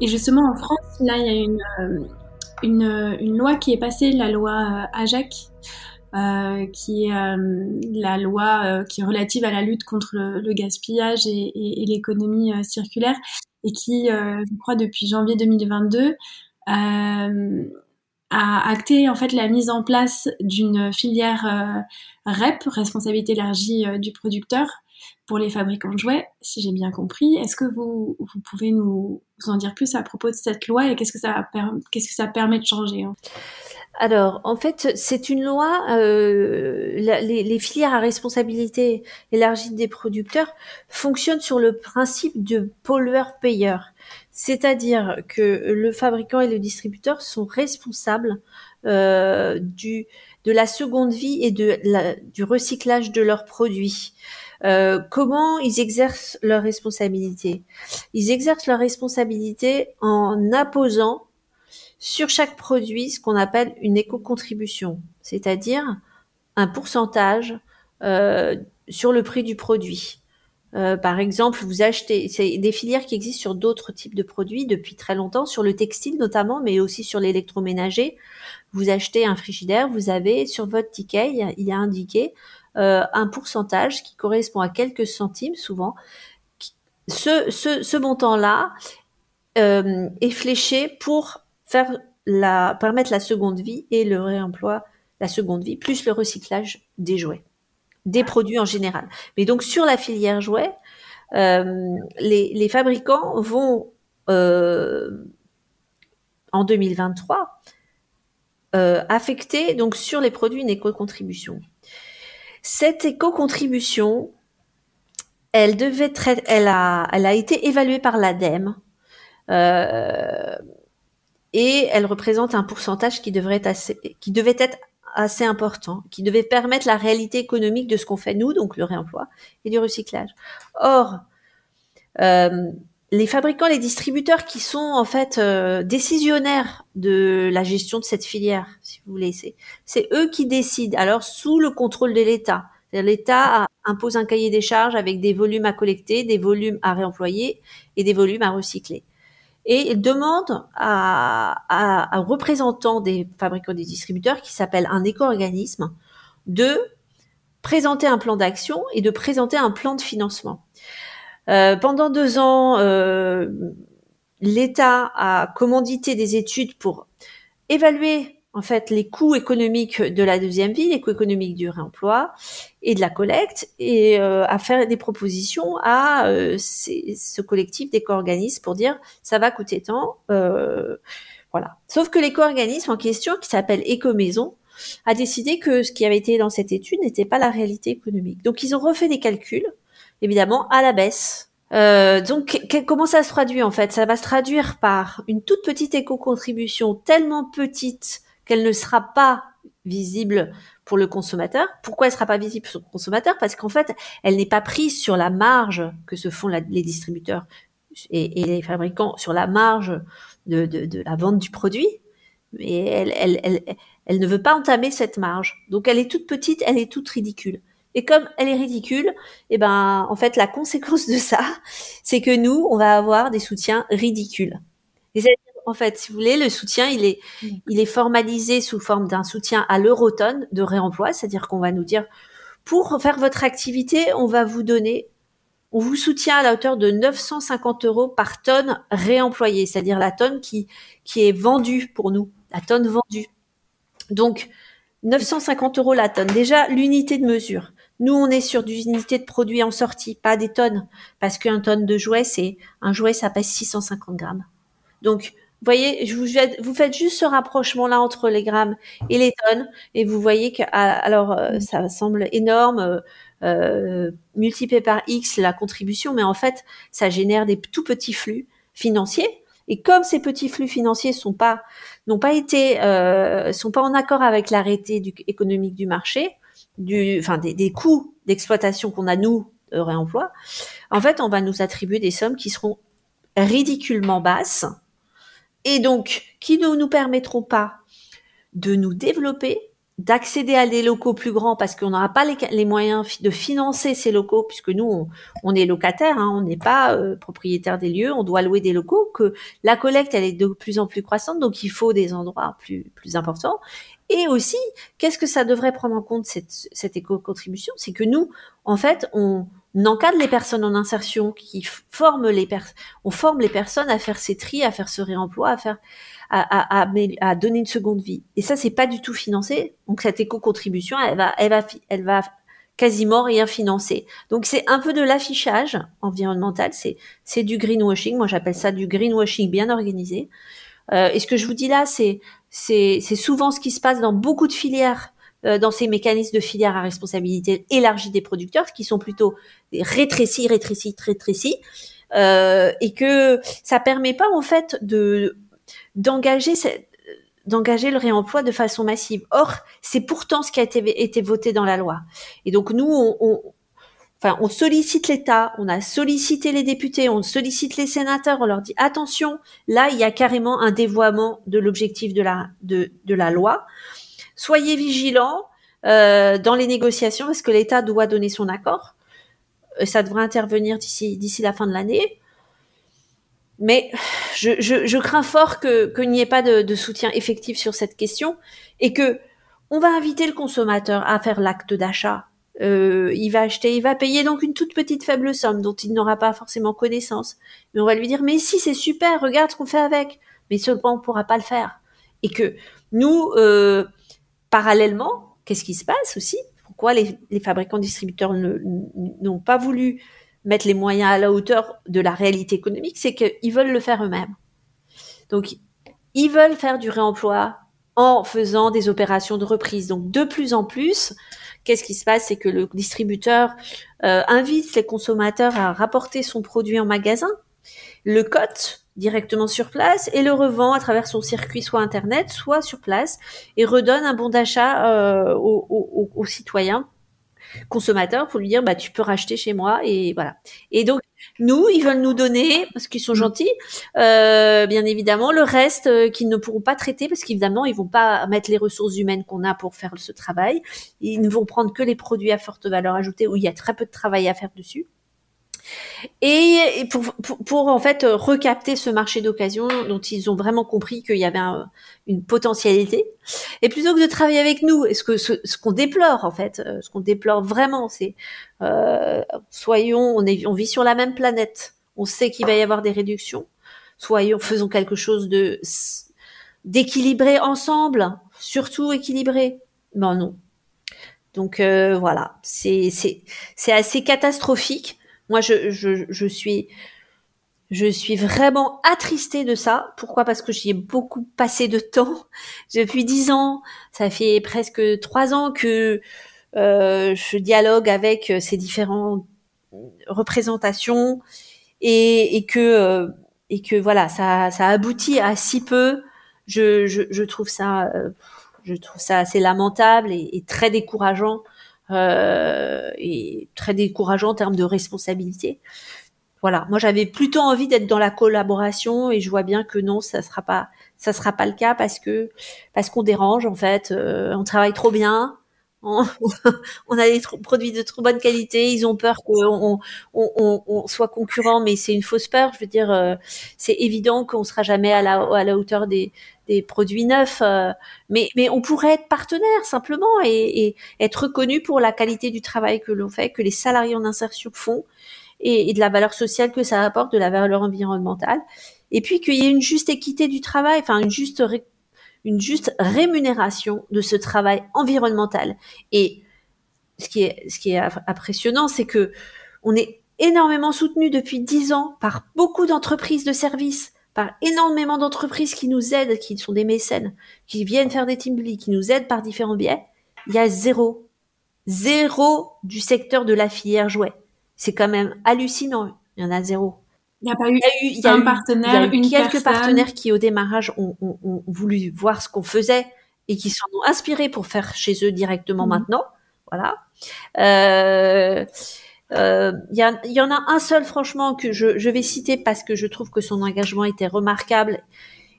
Et justement, en France, là, il y a une, euh, une, une loi qui est passée, la loi euh, AJAC, euh, qui est euh, la loi qui est relative à la lutte contre le, gaspillage et, et, l'économie circulaire, et qui, je crois, depuis janvier 2022, a acté en fait la mise en place d'une filière REP, responsabilité élargie du producteur, pour les fabricants de jouets, si j'ai bien compris. Est-ce que vous, vous pouvez nous, en dire plus à propos de cette loi et qu'est-ce que ça, qu'est-ce que ça permet de changer hein? Alors, en fait, c'est une loi. Euh, les, les, filières à responsabilité élargie des producteurs fonctionnent sur le principe de pollueur-payeur, c'est-à-dire que le fabricant et le distributeur sont responsables euh, du de la seconde vie et de la, du recyclage de leurs produits. Euh, comment ils exercent leur responsabilité? Ils exercent leur responsabilité en imposant sur chaque produit ce qu'on appelle une éco-contribution, c'est-à-dire un pourcentage euh, sur le prix du produit. Euh, par exemple, vous achetez, c'est des filières qui existent sur d'autres types de produits depuis très longtemps, sur le textile notamment, mais aussi sur l'électroménager. Vous achetez un frigidaire, vous avez sur votre ticket, il y a, indiqué un pourcentage qui correspond à quelques centimes souvent. Ce, ce, montant-là euh, est fléché pour faire la, permettre la seconde vie et le réemploi, la seconde vie, plus le recyclage des jouets des produits en général. Mais donc sur la filière jouets, euh, les, fabricants vont euh, en 2023 euh, affecter donc sur les produits une éco-contribution. Cette éco-contribution, elle devait être, elle a, elle a été évaluée par l'ADEME et elle représente un pourcentage qui devrait être assez, qui devait être assez important qui devait permettre la réalité économique de ce qu'on fait nous, donc le réemploi et du recyclage. Or, euh, les fabricants, les distributeurs qui sont en fait euh, décisionnaires de la gestion de cette filière, si vous voulez, c'est eux qui décident. Alors sous le contrôle de l'État. L'État impose un cahier des charges avec des volumes à collecter, des volumes à réemployer et des volumes à recycler et il demande à, un représentant des fabricants des distributeurs qui s'appelle un éco-organisme de présenter un plan d'action et de présenter un plan de financement. Euh, pendant deux ans, euh, l'État a commandité des études pour évaluer en fait les coûts économiques de la deuxième vie, les coûts économiques du réemploi et de la collecte, et euh, à faire des propositions à euh, ce collectif d'éco-organismes pour dire ça va coûter tant, euh, voilà. Sauf que l'éco-organisme en question, qui s'appelle Éco-Maison, a décidé que ce qui avait été dans cette étude n'était pas la réalité économique. Donc ils ont refait des calculs, évidemment à la baisse. Euh, donc comment ça se traduit en fait? Ça va se traduire par une toute petite éco-contribution tellement petite qu'elle ne sera pas visible pour le consommateur. Pourquoi elle sera pas visible pour le consommateur? Parce qu'en fait, elle n'est pas prise sur la marge que se font les distributeurs et, les fabricants sur la marge de, la vente du produit. Mais elle ne veut pas entamer cette marge. Donc elle est toute petite, elle est toute ridicule. Et comme elle est ridicule, eh ben, en fait, la conséquence de ça, [LAUGHS] c'est que nous, on va avoir des soutiens ridicules. Et en fait, si vous voulez, le soutien, il est, il est formalisé sous forme d'un soutien à l'eurotonne de réemploi, c'est-à-dire qu'on va nous dire, pour faire votre activité, on va vous donner, on vous soutient à la hauteur de 950 euros par tonne réemployée, c'est-à-dire la tonne qui, qui est vendue pour nous, la tonne vendue. Donc, 950 euros la tonne. Déjà, l'unité de mesure. Nous, on est sur des unités de produits en sortie, pas des tonnes, parce qu'un tonne de jouet, c'est un jouet, ça pèse 650 grammes. Donc, vous voyez, je vous, faites juste ce rapprochement-là entre les grammes et les tonnes, et vous voyez que, ah, alors, euh, ça semble énorme, euh, euh, multiplié par X la contribution, mais en fait, ça génère des tout petits flux financiers. Et comme ces petits flux financiers sont pas, n'ont pas été, euh, sont pas en accord avec l'arrêté économique du marché, du, des coûts d'exploitation qu'on a nous de réemploi, en fait, on va nous attribuer des sommes qui seront ridiculement basses et donc qui ne nous permettront pas de nous développer, d'accéder à des locaux plus grands parce qu'on n'aura pas les, moyens de financer ces locaux puisque nous on, est locataire, hein, on n'est pas euh, propriétaire des lieux, on doit louer des locaux, que la collecte elle est de plus en plus croissante donc il faut des endroits plus plus importants et aussi qu'est-ce que ça devrait prendre en compte cette, cette éco-contribution, c'est que nous en fait on encadre les personnes en insertion, qui forment les personnes, on forme les personnes à faire ces tris, à faire ce réemploi, à faire, à, à, à, donner une seconde vie. Et ça, c'est pas du tout financé. Donc cette éco-contribution, elle va, elle va, elle va quasiment rien financer. Donc c'est un peu de l'affichage environnemental, c'est c'est du greenwashing. Moi, j'appelle ça du greenwashing bien organisé. Euh, et ce que je vous dis là, c'est c'est souvent ce qui se passe dans beaucoup de filières euh, dans ces mécanismes de filière à responsabilité élargie des producteurs, qui sont plutôt rétrécis, rétrécis, rétrécis, euh, et que ça permet pas en fait de d'engager le réemploi de façon massive. Or, c'est pourtant ce qui a été, voté dans la loi. Et donc nous, on on sollicite l'État, on a sollicité les députés, on sollicite les sénateurs, on leur dit attention, là, il y a carrément un dévoiement de l'objectif de la loi soyez vigilants. euh, dans les négociations parce que l'État doit donner son accord. Ça devrait intervenir d'ici la fin de l'année. Mais je, crains fort que qu'il n'y ait pas de, de, soutien effectif sur cette question et que on va inviter le consommateur à faire l'acte d'achat. Euh, il va acheter, il va payer donc une toute petite faible somme dont il n'aura pas forcément connaissance. Mais on va lui dire mais si c'est super, regarde ce qu'on fait avec. Mais seulement on pourra pas le faire. Et que nous, euh, parallèlement, qu'est-ce qui se passe aussi? Pourquoi les, les fabricants distributeurs n'ont pas voulu mettre les moyens à la hauteur de la réalité économique, c'est qu'ils veulent le faire eux-mêmes. Donc, ils veulent faire du réemploi en faisant des opérations de reprise. Donc, de plus en plus, qu'est-ce qui se passe C'est que le distributeur euh, invite les consommateurs à rapporter son produit en magasin, le cote directement sur place et le revend à travers son circuit soit internet, soit sur place et redonne un bon d'achat euh, aux, aux, aux citoyens consommateur pour lui dire bah tu peux racheter chez moi et voilà. Et donc nous ils veulent nous donner parce qu'ils sont mm. gentils, euh, bien évidemment le reste euh, qu'ils ne pourront pas traiter parce qu'évidemment ils vont pas mettre les ressources humaines qu'on a pour faire ce travail. Ils ne vont prendre que les produits à forte valeur ajoutée où il y a très peu de travail à faire dessus et pour, pour, pour, en fait recapter ce marché d'occasion dont ils ont vraiment compris qu'il y avait une potentialité. Et plutôt que de travailler avec nous, et ce que ce, qu'on déplore en fait, euh, ce qu'on déplore vraiment, c'est euh, soyons, on, est, on vit sur la même planète, on sait qu'il va y avoir des réductions, soyons, faisons quelque chose de d'équilibré ensemble, surtout équilibré. Ben non. Donc euh, voilà, c'est c'est assez catastrophique moi, je, je, je suis, je suis vraiment attristée de ça. Pourquoi? Parce que j'y ai beaucoup passé de temps. [LAUGHS] Depuis dix ans, ça fait presque trois ans que euh, je dialogue avec euh, ces différentes représentations et, et que euh, et que voilà, ça, ça aboutit à si peu. Je, je, je trouve ça, euh, je trouve ça assez lamentable et, et très décourageant euh, et très décourageant en termes de responsabilité. Voilà, moi j'avais plutôt envie d'être dans la collaboration et je vois bien que non, ça sera pas, ça sera pas le cas parce que parce qu'on dérange en fait, euh, on travaille trop bien, [LAUGHS] on, a des produits de trop bonne qualité, ils ont peur qu'on on, on, on, soit concurrent, mais c'est une fausse peur. Je veux dire, euh, c'est évident qu'on sera jamais à la, hauteur des, produits neufs, euh, mais, on pourrait être partenaire simplement et, être reconnu pour la qualité du travail que l'on fait, que les salariés en insertion font et, et, de la valeur sociale que ça apporte, de la valeur environnementale, et puis qu'il y ait une juste équité du travail, enfin une juste une juste rémunération de ce travail environnemental. Et ce qui est ce qui est impressionnant, c'est que on est énormément soutenu depuis dix ans par beaucoup d'entreprises de services par énormément d'entreprises qui nous aident, qui sont des mécènes, qui viennent faire des team qui nous aident par différents biais, il y a zéro, zéro du secteur de la filière jouet. C'est quand même hallucinant. Il y en a zéro. Il n'y a pas eu, il y a un partenaire, il y a eu quelques partenaires qui au démarrage ont, ont, ont voulu voir ce qu'on faisait et qui s'en ont inspirés pour faire chez eux directement mmh. maintenant. Voilà. Euh, il euh, y, y, en a un seul, franchement, que je, je, vais citer parce que je trouve que son engagement était remarquable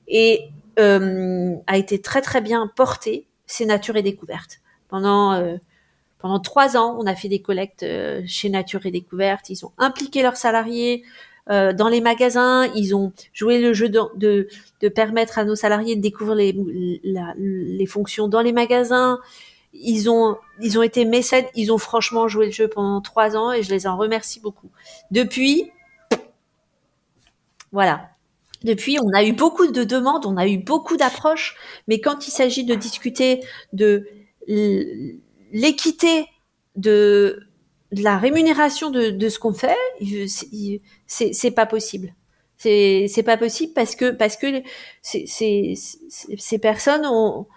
et euh, a été très très bien porté. C'est Nature et Découverte. Pendant pendant trois ans, on a fait des collectes chez Nature et Découverte. Ils ont impliqué leurs salariés euh, dans les magasins. Ils ont joué le jeu de, de, de, permettre à nos salariés de découvrir les, la, les fonctions dans les magasins ils ont, ils ont été mécènes, ils ont franchement joué le jeu pendant trois ans et je les en remercie beaucoup. Depuis, voilà. Depuis, on a eu beaucoup de demandes, on a eu beaucoup d'approches, mais quand il s'agit de discuter de l'équité de, la rémunération de, de ce qu'on fait, c'est pas possible. C'est pas possible parce que parce que ces personnes ont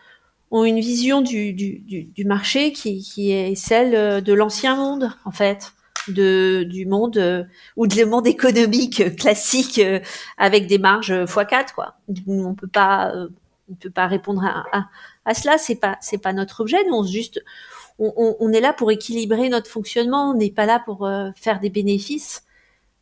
ont une vision du, du, du, marché qui, qui, est celle de l'ancien monde, en fait, de, du monde euh, ou de le monde économique [LAUGHS] classique euh, avec des marges x4, quoi. On peut pas, euh, on peut pas répondre à, à, à cela. C'est pas, c'est pas notre objet. Nous, on juste, on, on, on, est là pour équilibrer notre fonctionnement. On n'est pas là pour faire des bénéfices.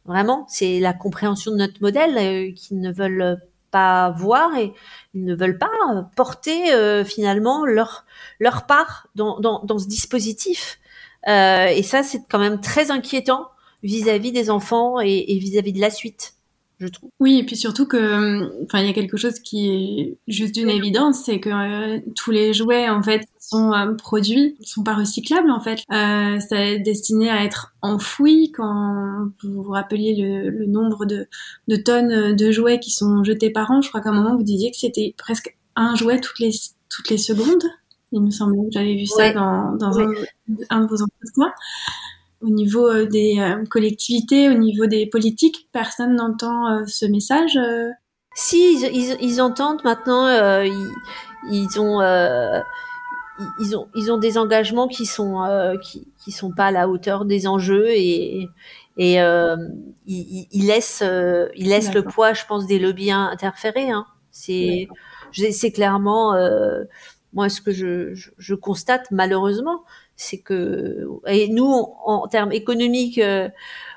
Vraiment, c'est la compréhension de notre modèle qui ne veulent pas voir et ils ne veulent pas porter finalement leur leur part dans, dans, dans ce dispositif. et ça, c'est quand même très inquiétant vis-à-vis des enfants et vis-à-vis de la suite. Je trouve. Oui, et puis surtout que, enfin, il y a quelque chose qui est juste d'une évidence, c'est que euh, tous les jouets en fait sont euh, produits, sont pas recyclables en fait. Euh, c'est destiné à être enfoui. Quand vous vous rappeliez le, le, nombre de, de tonnes de jouets qui sont jetés par an, je crois qu'à un moment vous disiez que c'était presque un jouet toutes les toutes les secondes. Il me semblait que j'avais vu ça dans, dans un, un, de vos entretiens au niveau euh, des euh, collectivités, au niveau des politiques, personne n'entend euh, ce message. Si, ils, ils, entendent maintenant, ils, ils, ont, ils ont, ils ont des engagements qui sont, qui, qui sont pas à la hauteur des enjeux et, et ils, ils, laissent, ils laissent le poids, je pense, des lobbies interférés. Hein. C'est, c'est clairement moi ce que je, je, je constate malheureusement c'est que et nous en, termes économiques euh,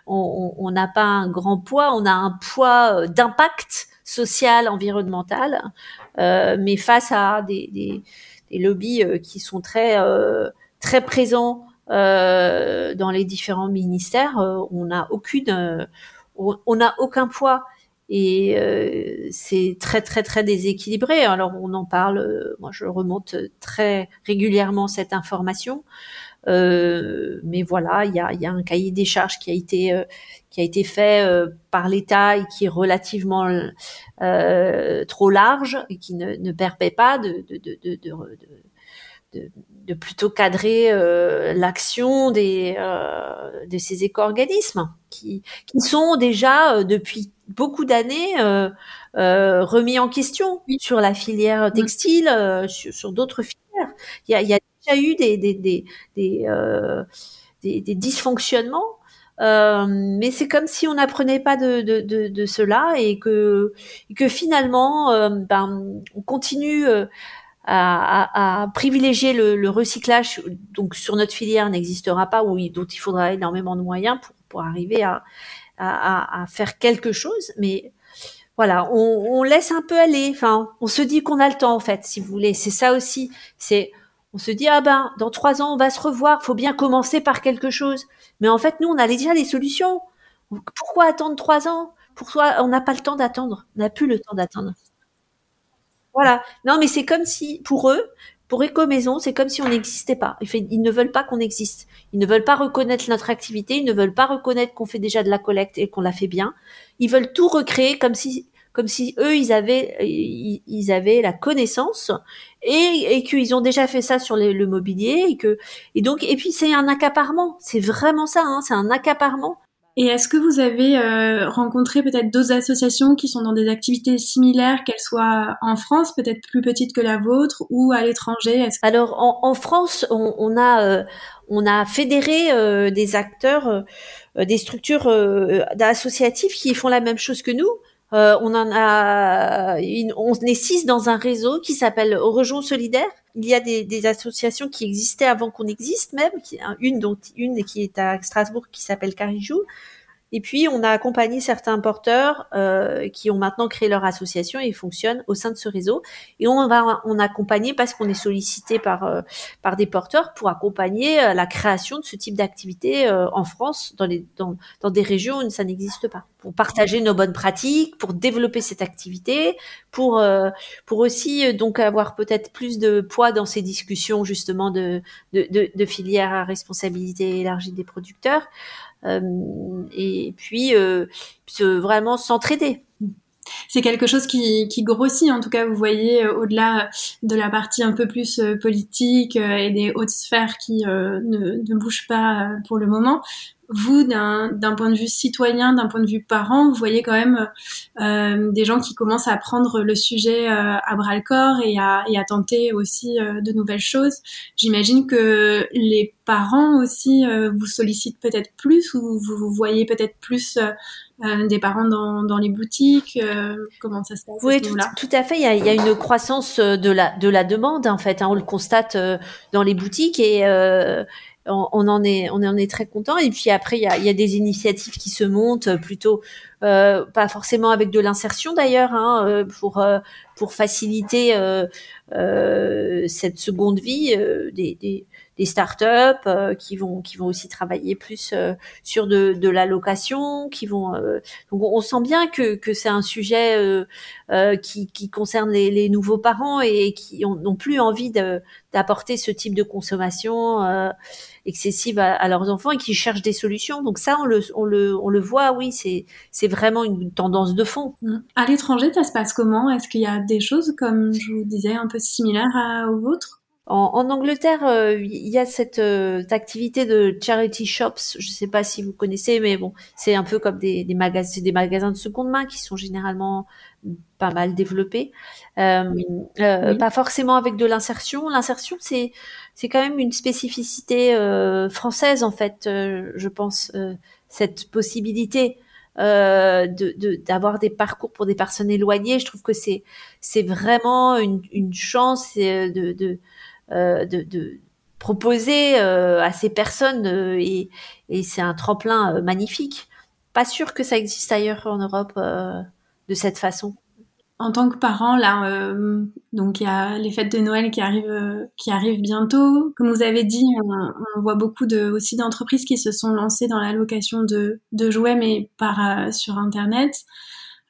on n'a pas un grand poids on a un poids euh, d'impact social environnemental euh, mais face à des, des, des lobbies euh, qui sont très très présents dans les différents ministères on n'a aucune on n'a aucun poids et euh, c'est très très très déséquilibré. Alors on en parle, euh, moi je remonte très régulièrement cette information, euh, mais voilà, il y a, y a, un cahier des charges qui a été euh, qui a été fait par l'État et qui est relativement trop large et qui ne, ne permet pas de, de, de, de de, de, plutôt cadrer euh, l'action des euh, de ces éco-organismes qui, qui sont déjà euh, depuis beaucoup d'années euh, remis en question sur la filière textile, sur, sur d'autres filières. Il y a, il y a déjà eu des des des des, des dysfonctionnements. mais c'est comme si on n'apprenait pas de, de, de, cela et que, que finalement, ben, on continue à, à, privilégier le, recyclage, donc sur notre filière n'existera pas, ou dont il faudra énormément de moyens pour, pour arriver à, à, à faire quelque chose. Mais voilà, on, on, laisse un peu aller. Enfin, on se dit qu'on a le temps en fait, si vous voulez. C'est ça aussi. C'est on se dit ah ben dans trois ans on va se revoir. Faut bien commencer par quelque chose. Mais en fait, nous on a déjà les solutions. Pourquoi attendre trois ans? Pourquoi on n'a pas le temps d'attendre? On n'a plus le temps d'attendre. Voilà. Non, mais c'est comme si, pour eux, pour Éco-Maison, c'est comme si on n'existait pas. Ils ne veulent pas qu'on existe. Ils ne veulent pas reconnaître notre activité. Ils ne veulent pas reconnaître qu'on fait déjà de la collecte et qu'on la fait bien. Ils veulent tout recréer comme si, comme si eux, ils avaient, ils, avaient la connaissance et, et qu'ils ont déjà fait ça sur le mobilier et que, et donc, et puis c'est un accaparement. C'est vraiment ça, hein, c'est un accaparement. Et est-ce que vous avez euh, rencontré peut-être d'autres associations qui sont dans des activités similaires, qu'elles soient en France, peut-être plus petites que la vôtre, ou à l'étranger? Alors en, en, France, on, on a euh, on a fédéré euh, des acteurs, des structures associatives qui font la même chose que nous. On en a, une, on est six dans un réseau qui s'appelle Rejon Solidaire. Il y a des, des, associations qui existaient avant qu'on existe même, qui, une dont une qui est à Strasbourg qui s'appelle Carijou, et puis, on a accompagné certains porteurs euh, qui ont maintenant créé leur association et fonctionnent au sein de ce réseau. Et on va on a accompagné parce qu'on est sollicité par euh, par des porteurs pour accompagner euh, la création de ce type d'activité euh, en France, dans les dans, dans des régions où ça n'existe pas, pour partager nos bonnes pratiques, pour développer cette activité, pour pour aussi donc avoir peut-être plus de poids dans ces discussions justement de de, de, de filières à responsabilité élargie des producteurs. Euh, et puis euh, vraiment s'entraider c'est quelque chose qui, qui, grossit. En tout cas, vous voyez, euh, au-delà de la partie un peu plus politique et des hautes sphères qui ne, ne, bougent pas pour le moment, vous, d'un point de vue citoyen, d'un point de vue parent, vous voyez quand même euh, des gens qui commencent à prendre le sujet euh, à bras le corps et à, et à tenter aussi euh, de nouvelles choses. J'imagine que les parents aussi euh, vous sollicitent peut-être plus ou vous, voyez peut-être plus euh, des parents dans, dans les boutiques. comment ça se passe Oui, tout, tout, à fait. Il y, a, il y, a, une croissance de la de la demande en fait. Hein, on le constate dans les boutiques et on, en est, on en est très content. Et puis après, il y a, des initiatives qui se montent plutôt, euh, pas forcément avec de l'insertion d'ailleurs, hein, euh, pour pour faciliter cette seconde vie des des startups euh, qui vont qui vont aussi travailler plus euh, sur de, de la location, qui vont euh, donc on sent bien que que c'est un sujet qui, qui concerne les, les nouveaux parents et qui n'ont plus envie d'apporter ce type de consommation excessive à, à, leurs enfants et qui cherchent des solutions. Donc ça, on le, on le, on le voit, oui, c'est, c'est vraiment une tendance de fond. À l'étranger, ça se passe comment? Est-ce qu'il y a des choses, comme je vous disais, un peu similaires à, aux vôtres? En, Angleterre, euh, il y a cette, euh, activité de charity shops. Je ne sais pas si vous connaissez, mais bon, c'est un peu comme des, des magasins, des magasins de seconde main qui sont généralement pas mal développés. Euh, pas forcément avec de l'insertion. L'insertion, c'est c'est quand même une spécificité française en fait. je pense cette possibilité. de d'avoir des parcours pour des personnes éloignées. Je trouve que c'est c'est vraiment une, une chance de, de euh, de, de, proposer euh, à ces personnes euh, et, c'est un tremplin magnifique. Pas sûr que ça existe ailleurs en Europe de cette façon en tant que parent, là, donc il y a les fêtes de Noël qui arrivent, qui arrivent bientôt. Comme vous avez dit, on, voit beaucoup aussi d'entreprises qui se sont lancées dans la location de, de jouets, mais par sur Internet.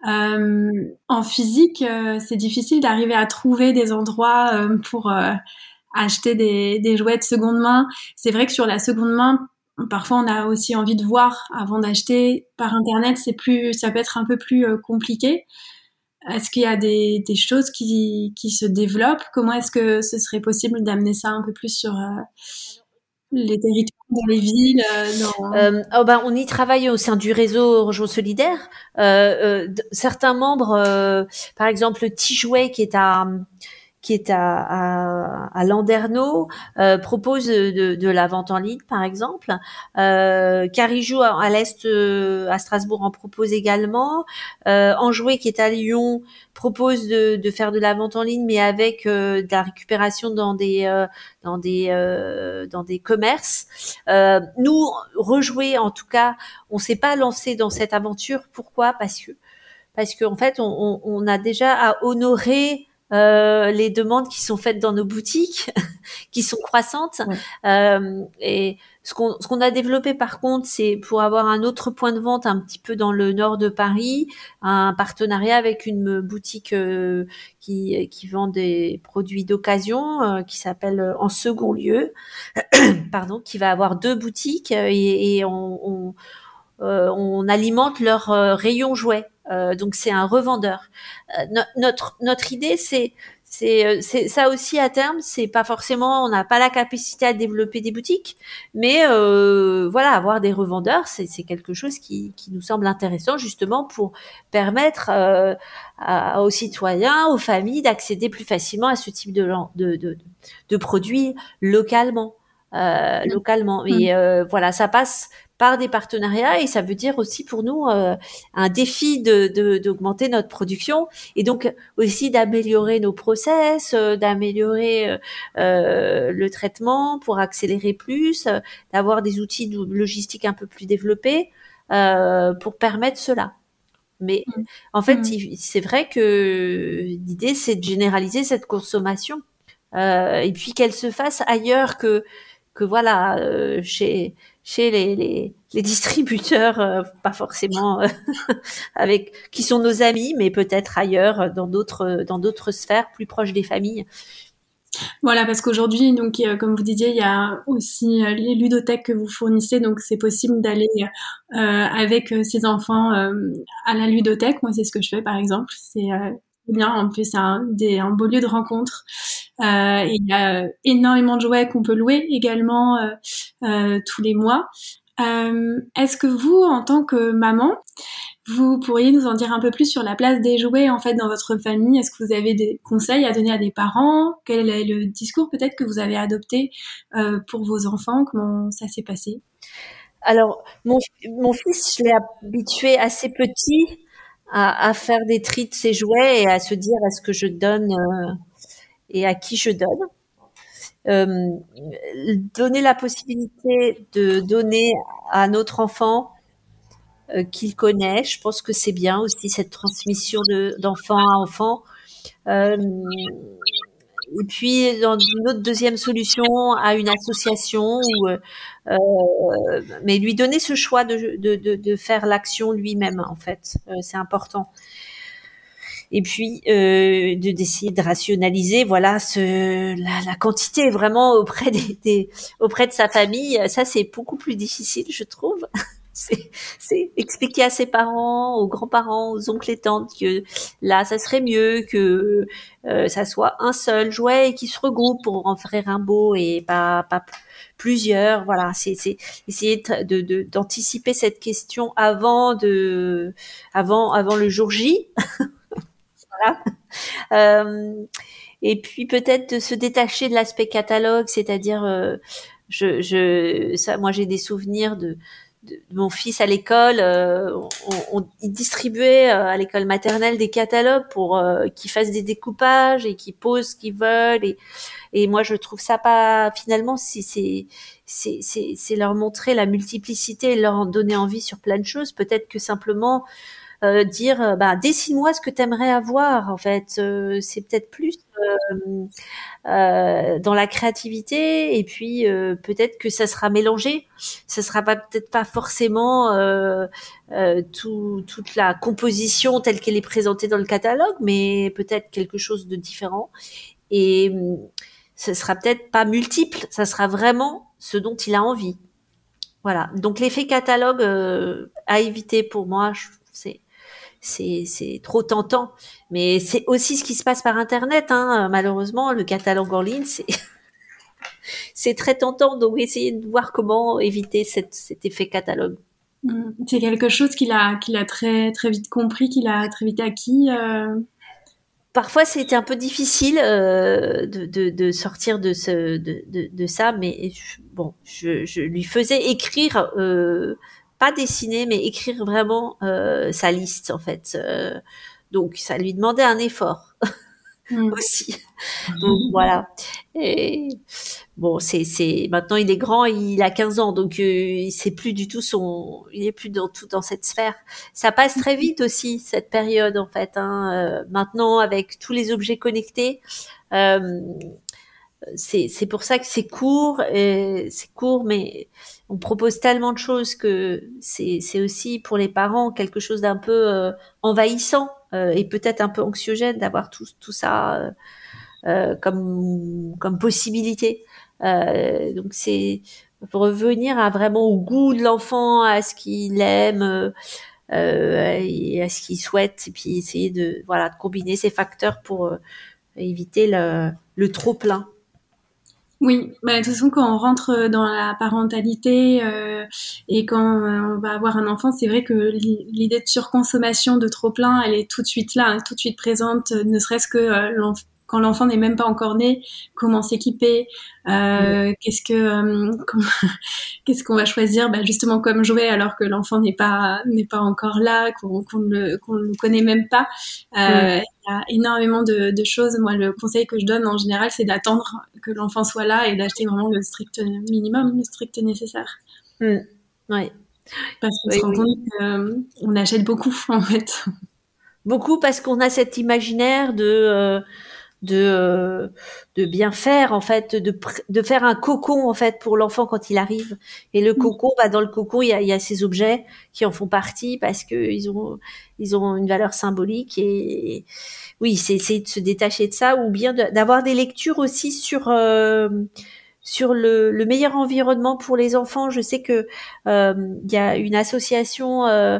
en physique, c'est difficile d'arriver à trouver des endroits pour acheter des, jouets de seconde main. C'est vrai que sur la seconde main, parfois on a aussi envie de voir avant d'acheter par internet. C'est plus, ça peut être un peu plus euh, compliqué. Est-ce qu'il y a des, choses qui, qui, se développent? Comment est-ce que ce serait possible d'amener ça un peu plus sur euh, les territoires, dans les villes euh, oh ben, On y travaille au sein du réseau Rejoint Solidaire. certains membres, par exemple Tijouet qui est à qui est à, à, à Landerneau, euh, propose de, de, la vente en ligne, par exemple. Euh, Carijou à, l'est, euh, à Strasbourg, en propose également. Euh, Enjoué, qui est à Lyon, propose de, de, faire de la vente en ligne, mais avec euh, de la récupération dans des euh, dans des dans des commerces. nous, rejouer, en tout cas, on s'est pas lancé dans cette aventure. Pourquoi? Parce que parce qu'en fait, on, on, a déjà à honorer euh, les demandes qui sont faites dans nos boutiques, [LAUGHS] qui sont croissantes. Euh, et ce qu'on ce qu'on a développé par contre, c'est pour avoir un autre point de vente un petit peu dans le nord de Paris, un partenariat avec une boutique euh, qui qui vend des produits d'occasion, euh, qui s'appelle En Second Lieu, [CLEARS THROAT] pardon, qui va avoir deux boutiques et, et on, on, on alimente leur rayon jouets. Euh, donc c'est un revendeur. Euh, notre notre idée c'est c'est euh, c'est ça aussi à terme c'est pas forcément on n'a pas la capacité à développer des boutiques mais voilà avoir des revendeurs c'est c'est quelque chose qui qui nous semble intéressant justement pour permettre aux citoyens aux familles d'accéder plus facilement à ce type de de de, de produits localement euh, localement. Et euh, voilà, ça passe par des partenariats et ça veut dire aussi pour nous euh, un défi de d'augmenter notre production et donc aussi d'améliorer nos process, euh, d'améliorer euh, le traitement pour accélérer plus, d'avoir des outils de logistique un peu plus développés pour permettre cela. Mais mmh. en fait, mmh. c'est vrai que l'idée c'est de généraliser cette consommation et puis qu'elle se fasse ailleurs que que voilà, euh, chez chez les, les, distributeurs, euh, pas forcément euh, [LAUGHS] avec qui sont nos amis, mais peut-être ailleurs dans d'autres dans d'autres sphères plus proches des familles. Voilà, parce qu'aujourd'hui, donc comme vous disiez, il y a aussi les ludothèques que vous fournissez, donc c'est possible d'aller avec ses enfants à la ludothèque. Moi, c'est ce que je fais, par exemple. C'est bien. En plus, c'est un, beau lieu de rencontre. Euh, il y a énormément de jouets qu'on peut louer également euh, euh, tous les mois. Est-ce que vous, en tant que maman, vous pourriez nous en dire un peu plus sur la place des jouets en fait dans votre famille? Est-ce que vous avez des conseils à donner à des parents? Quel est le discours peut-être que vous avez adopté pour vos enfants? Comment ça s'est passé? Alors, mon, mon fils, je l'ai habitué assez petit à, à, faire des tris de ses jouets et à se dire est-ce que je donne et à qui je donne. donner la possibilité de donner à notre enfant qu'il connaît. Je pense que c'est bien aussi cette transmission d'enfant à enfant. Euh, et puis dans une autre deuxième solution à une association ou euh, euh, mais lui donner ce choix de, de, de, de faire l'action lui-même en fait euh, c'est important. Et puis euh, de d'essayer de rationaliser voilà ce la, la quantité vraiment auprès des, des, auprès de sa famille ça c'est beaucoup plus difficile je trouve c'est expliquer à ses parents, aux grands-parents, aux oncles et tantes que là, ça serait mieux que euh, ça soit un seul jouet et qui se regroupe pour en faire un beau et pas, pas plusieurs. Voilà, c'est essayer de d'anticiper cette question avant de avant avant le jour J. [LAUGHS] voilà. Euh, et puis peut-être de se détacher de l'aspect catalogue, c'est-à-dire euh, je, je ça, moi j'ai des souvenirs de mon fils à l'école, euh, on, il distribuait euh, à l'école maternelle des catalogues pour euh, qu'ils fassent des découpages et qu'ils posent ce qu'ils veulent. Et, et moi, je trouve ça pas finalement, si c'est c'est leur montrer la multiplicité et leur donner envie sur plein de choses. Peut-être que simplement euh, dire bah dessine-moi ce que tu aimerais avoir en fait. Euh, c'est peut-être plus euh, dans la créativité et puis peut-être que ça sera mélangé. Ça sera pas peut-être pas forcément tout, toute la composition telle qu'elle est présentée dans le catalogue mais peut-être quelque chose de différent. Et ce sera peut-être pas multiple ça sera vraiment ce dont il a envie. Voilà. Donc l'effet catalogue à éviter pour moi, c'est c'est trop tentant. Mais c'est aussi ce qui se passe par Internet. Hein. Malheureusement, le catalogue en ligne, c'est [LAUGHS] c'est très tentant. Donc, essayer de voir comment éviter cet effet catalogue. Mmh. C'est quelque chose qu'il a, qu'il a très, très vite compris, qu'il a très vite acquis. Euh... Parfois, c'était un peu difficile euh, de, de, de, sortir de, ce, de, de, ça, mais bon, je, je, lui faisais écrire euh, pas dessiner, mais écrire vraiment euh, sa liste en fait. Euh, donc ça lui demandait un effort mm. [LAUGHS] aussi. Donc [LAUGHS] voilà. Et bon, c'est c'est maintenant il est grand, il a 15 ans, donc euh, c'est plus du tout son, il est plus dans tout dans cette sphère. Ça passe très vite aussi cette période en fait. Hein. Euh, maintenant avec tous les objets connectés. Euh, c'est pour ça que c'est court, c'est court, mais on propose tellement de choses que c'est aussi pour les parents quelque chose d'un peu euh, envahissant euh, et peut-être un peu anxiogène d'avoir tout, tout ça euh, comme, comme possibilité. donc c'est revenir à vraiment au goût de l'enfant, à ce qu'il aime. et à ce qu'il souhaite et puis essayer de voilà de combiner ces facteurs pour éviter le, le trop plein. Oui, bah, de toute façon, quand on rentre dans la parentalité euh, et quand euh, on va avoir un enfant, c'est vrai que l'idée de surconsommation de trop plein, elle est tout de suite là, tout de suite présente, ne serait-ce que euh, l'enfant quand l'enfant n'est même pas encore né, comment s'équiper, euh, qu'est-ce que euh, [LAUGHS] qu'est-ce qu'on va choisir, bah, justement comme jouer alors que l'enfant n'est pas n'est pas encore là, qu'on ne qu'on le connaît même pas. Euh, il y a énormément de, de, choses. Moi, le conseil que je donne en général, c'est d'attendre que l'enfant soit là et d'acheter vraiment le strict minimum, le strict nécessaire. Mmh. Ouais. Parce qu'on se rend compte qu'on achète beaucoup [LAUGHS] en fait. Beaucoup parce qu'on a cet imaginaire de de euh, de bien faire en fait de de faire un cocon en fait pour l'enfant quand il arrive et le mmh. cocon bah dans le cocon il y a, il y a ces objets qui en font partie parce que ils ont ils ont une valeur symbolique et oui c'est essayer de se détacher de ça ou bien d'avoir des lectures aussi sur euh, sur le, le, meilleur environnement pour les enfants. Je sais que euh, il y a une association euh,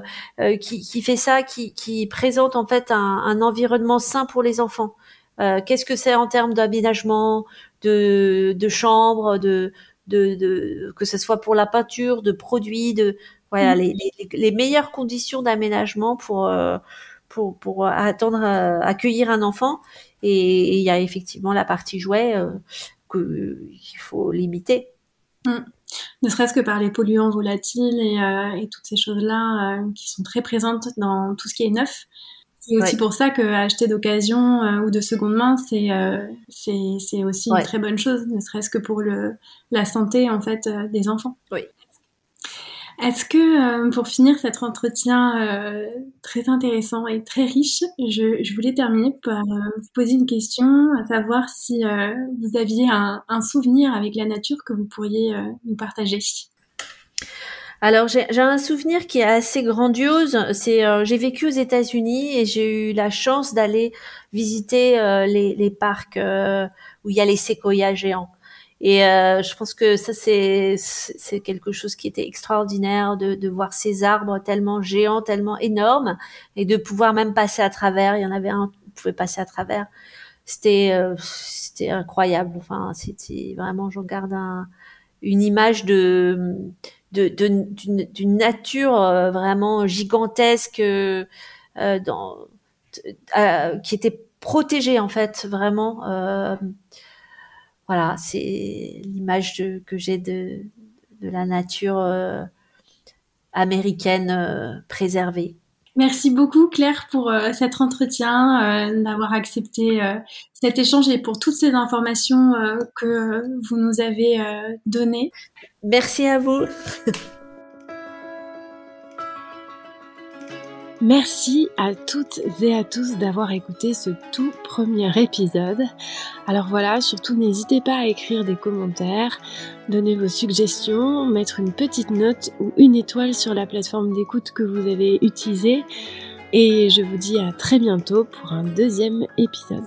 qui, qui, fait ça, qui, qui présente en fait un, un, environnement sain pour les enfants. Euh, qu'est-ce que c'est en termes d'aménagement, de, de chambre, de, de, de, que ce soit pour la peinture, de produits, de voilà mm. les, les, les, meilleures conditions d'aménagement pour euh, pour pour attendre euh, accueillir un enfant. Et il y a effectivement la partie jouet qu'il faut limiter. Mm. Ne serait-ce que par les polluants volatiles et, et toutes ces choses-là qui sont très présentes dans tout ce qui est neuf. C'est aussi pour ça que acheter d'occasion euh, ou de seconde main, c'est euh, c'est aussi une très bonne chose, ne serait-ce que pour le la santé en fait euh, des enfants. Oui. Est-ce que pour finir cet entretien très intéressant et très riche, je, je voulais terminer par vous poser une question, à savoir si vous aviez un, un, souvenir avec la nature que vous pourriez nous partager? Alors j'ai un souvenir qui est assez grandiose. C'est euh, j'ai vécu aux États-Unis et j'ai eu la chance d'aller visiter euh, les, les, parcs euh, où il y a les séquoias géants. Et je pense que ça c'est c'est quelque chose qui était extraordinaire de, de voir ces arbres tellement géants, tellement énormes et de pouvoir même passer à travers. Il y en avait un, on pouvait passer à travers. C'était c'était incroyable. Enfin c'était vraiment j'en garde un, une image de d'une nature euh, vraiment gigantesque euh, euh, dans, qui était protégée en fait vraiment voilà c'est l'image que j'ai de, de la nature américaine préservée Merci beaucoup Claire pour cet entretien, d'avoir accepté cet échange et pour toutes ces informations que vous nous avez données. Merci à vous. [LAUGHS] Merci à toutes et à tous d'avoir écouté ce tout premier épisode. Alors voilà, surtout n'hésitez pas à écrire des commentaires, donner vos suggestions, mettre une petite note ou une étoile sur la plateforme d'écoute que vous avez utilisée. Et je vous dis à très bientôt pour un deuxième épisode.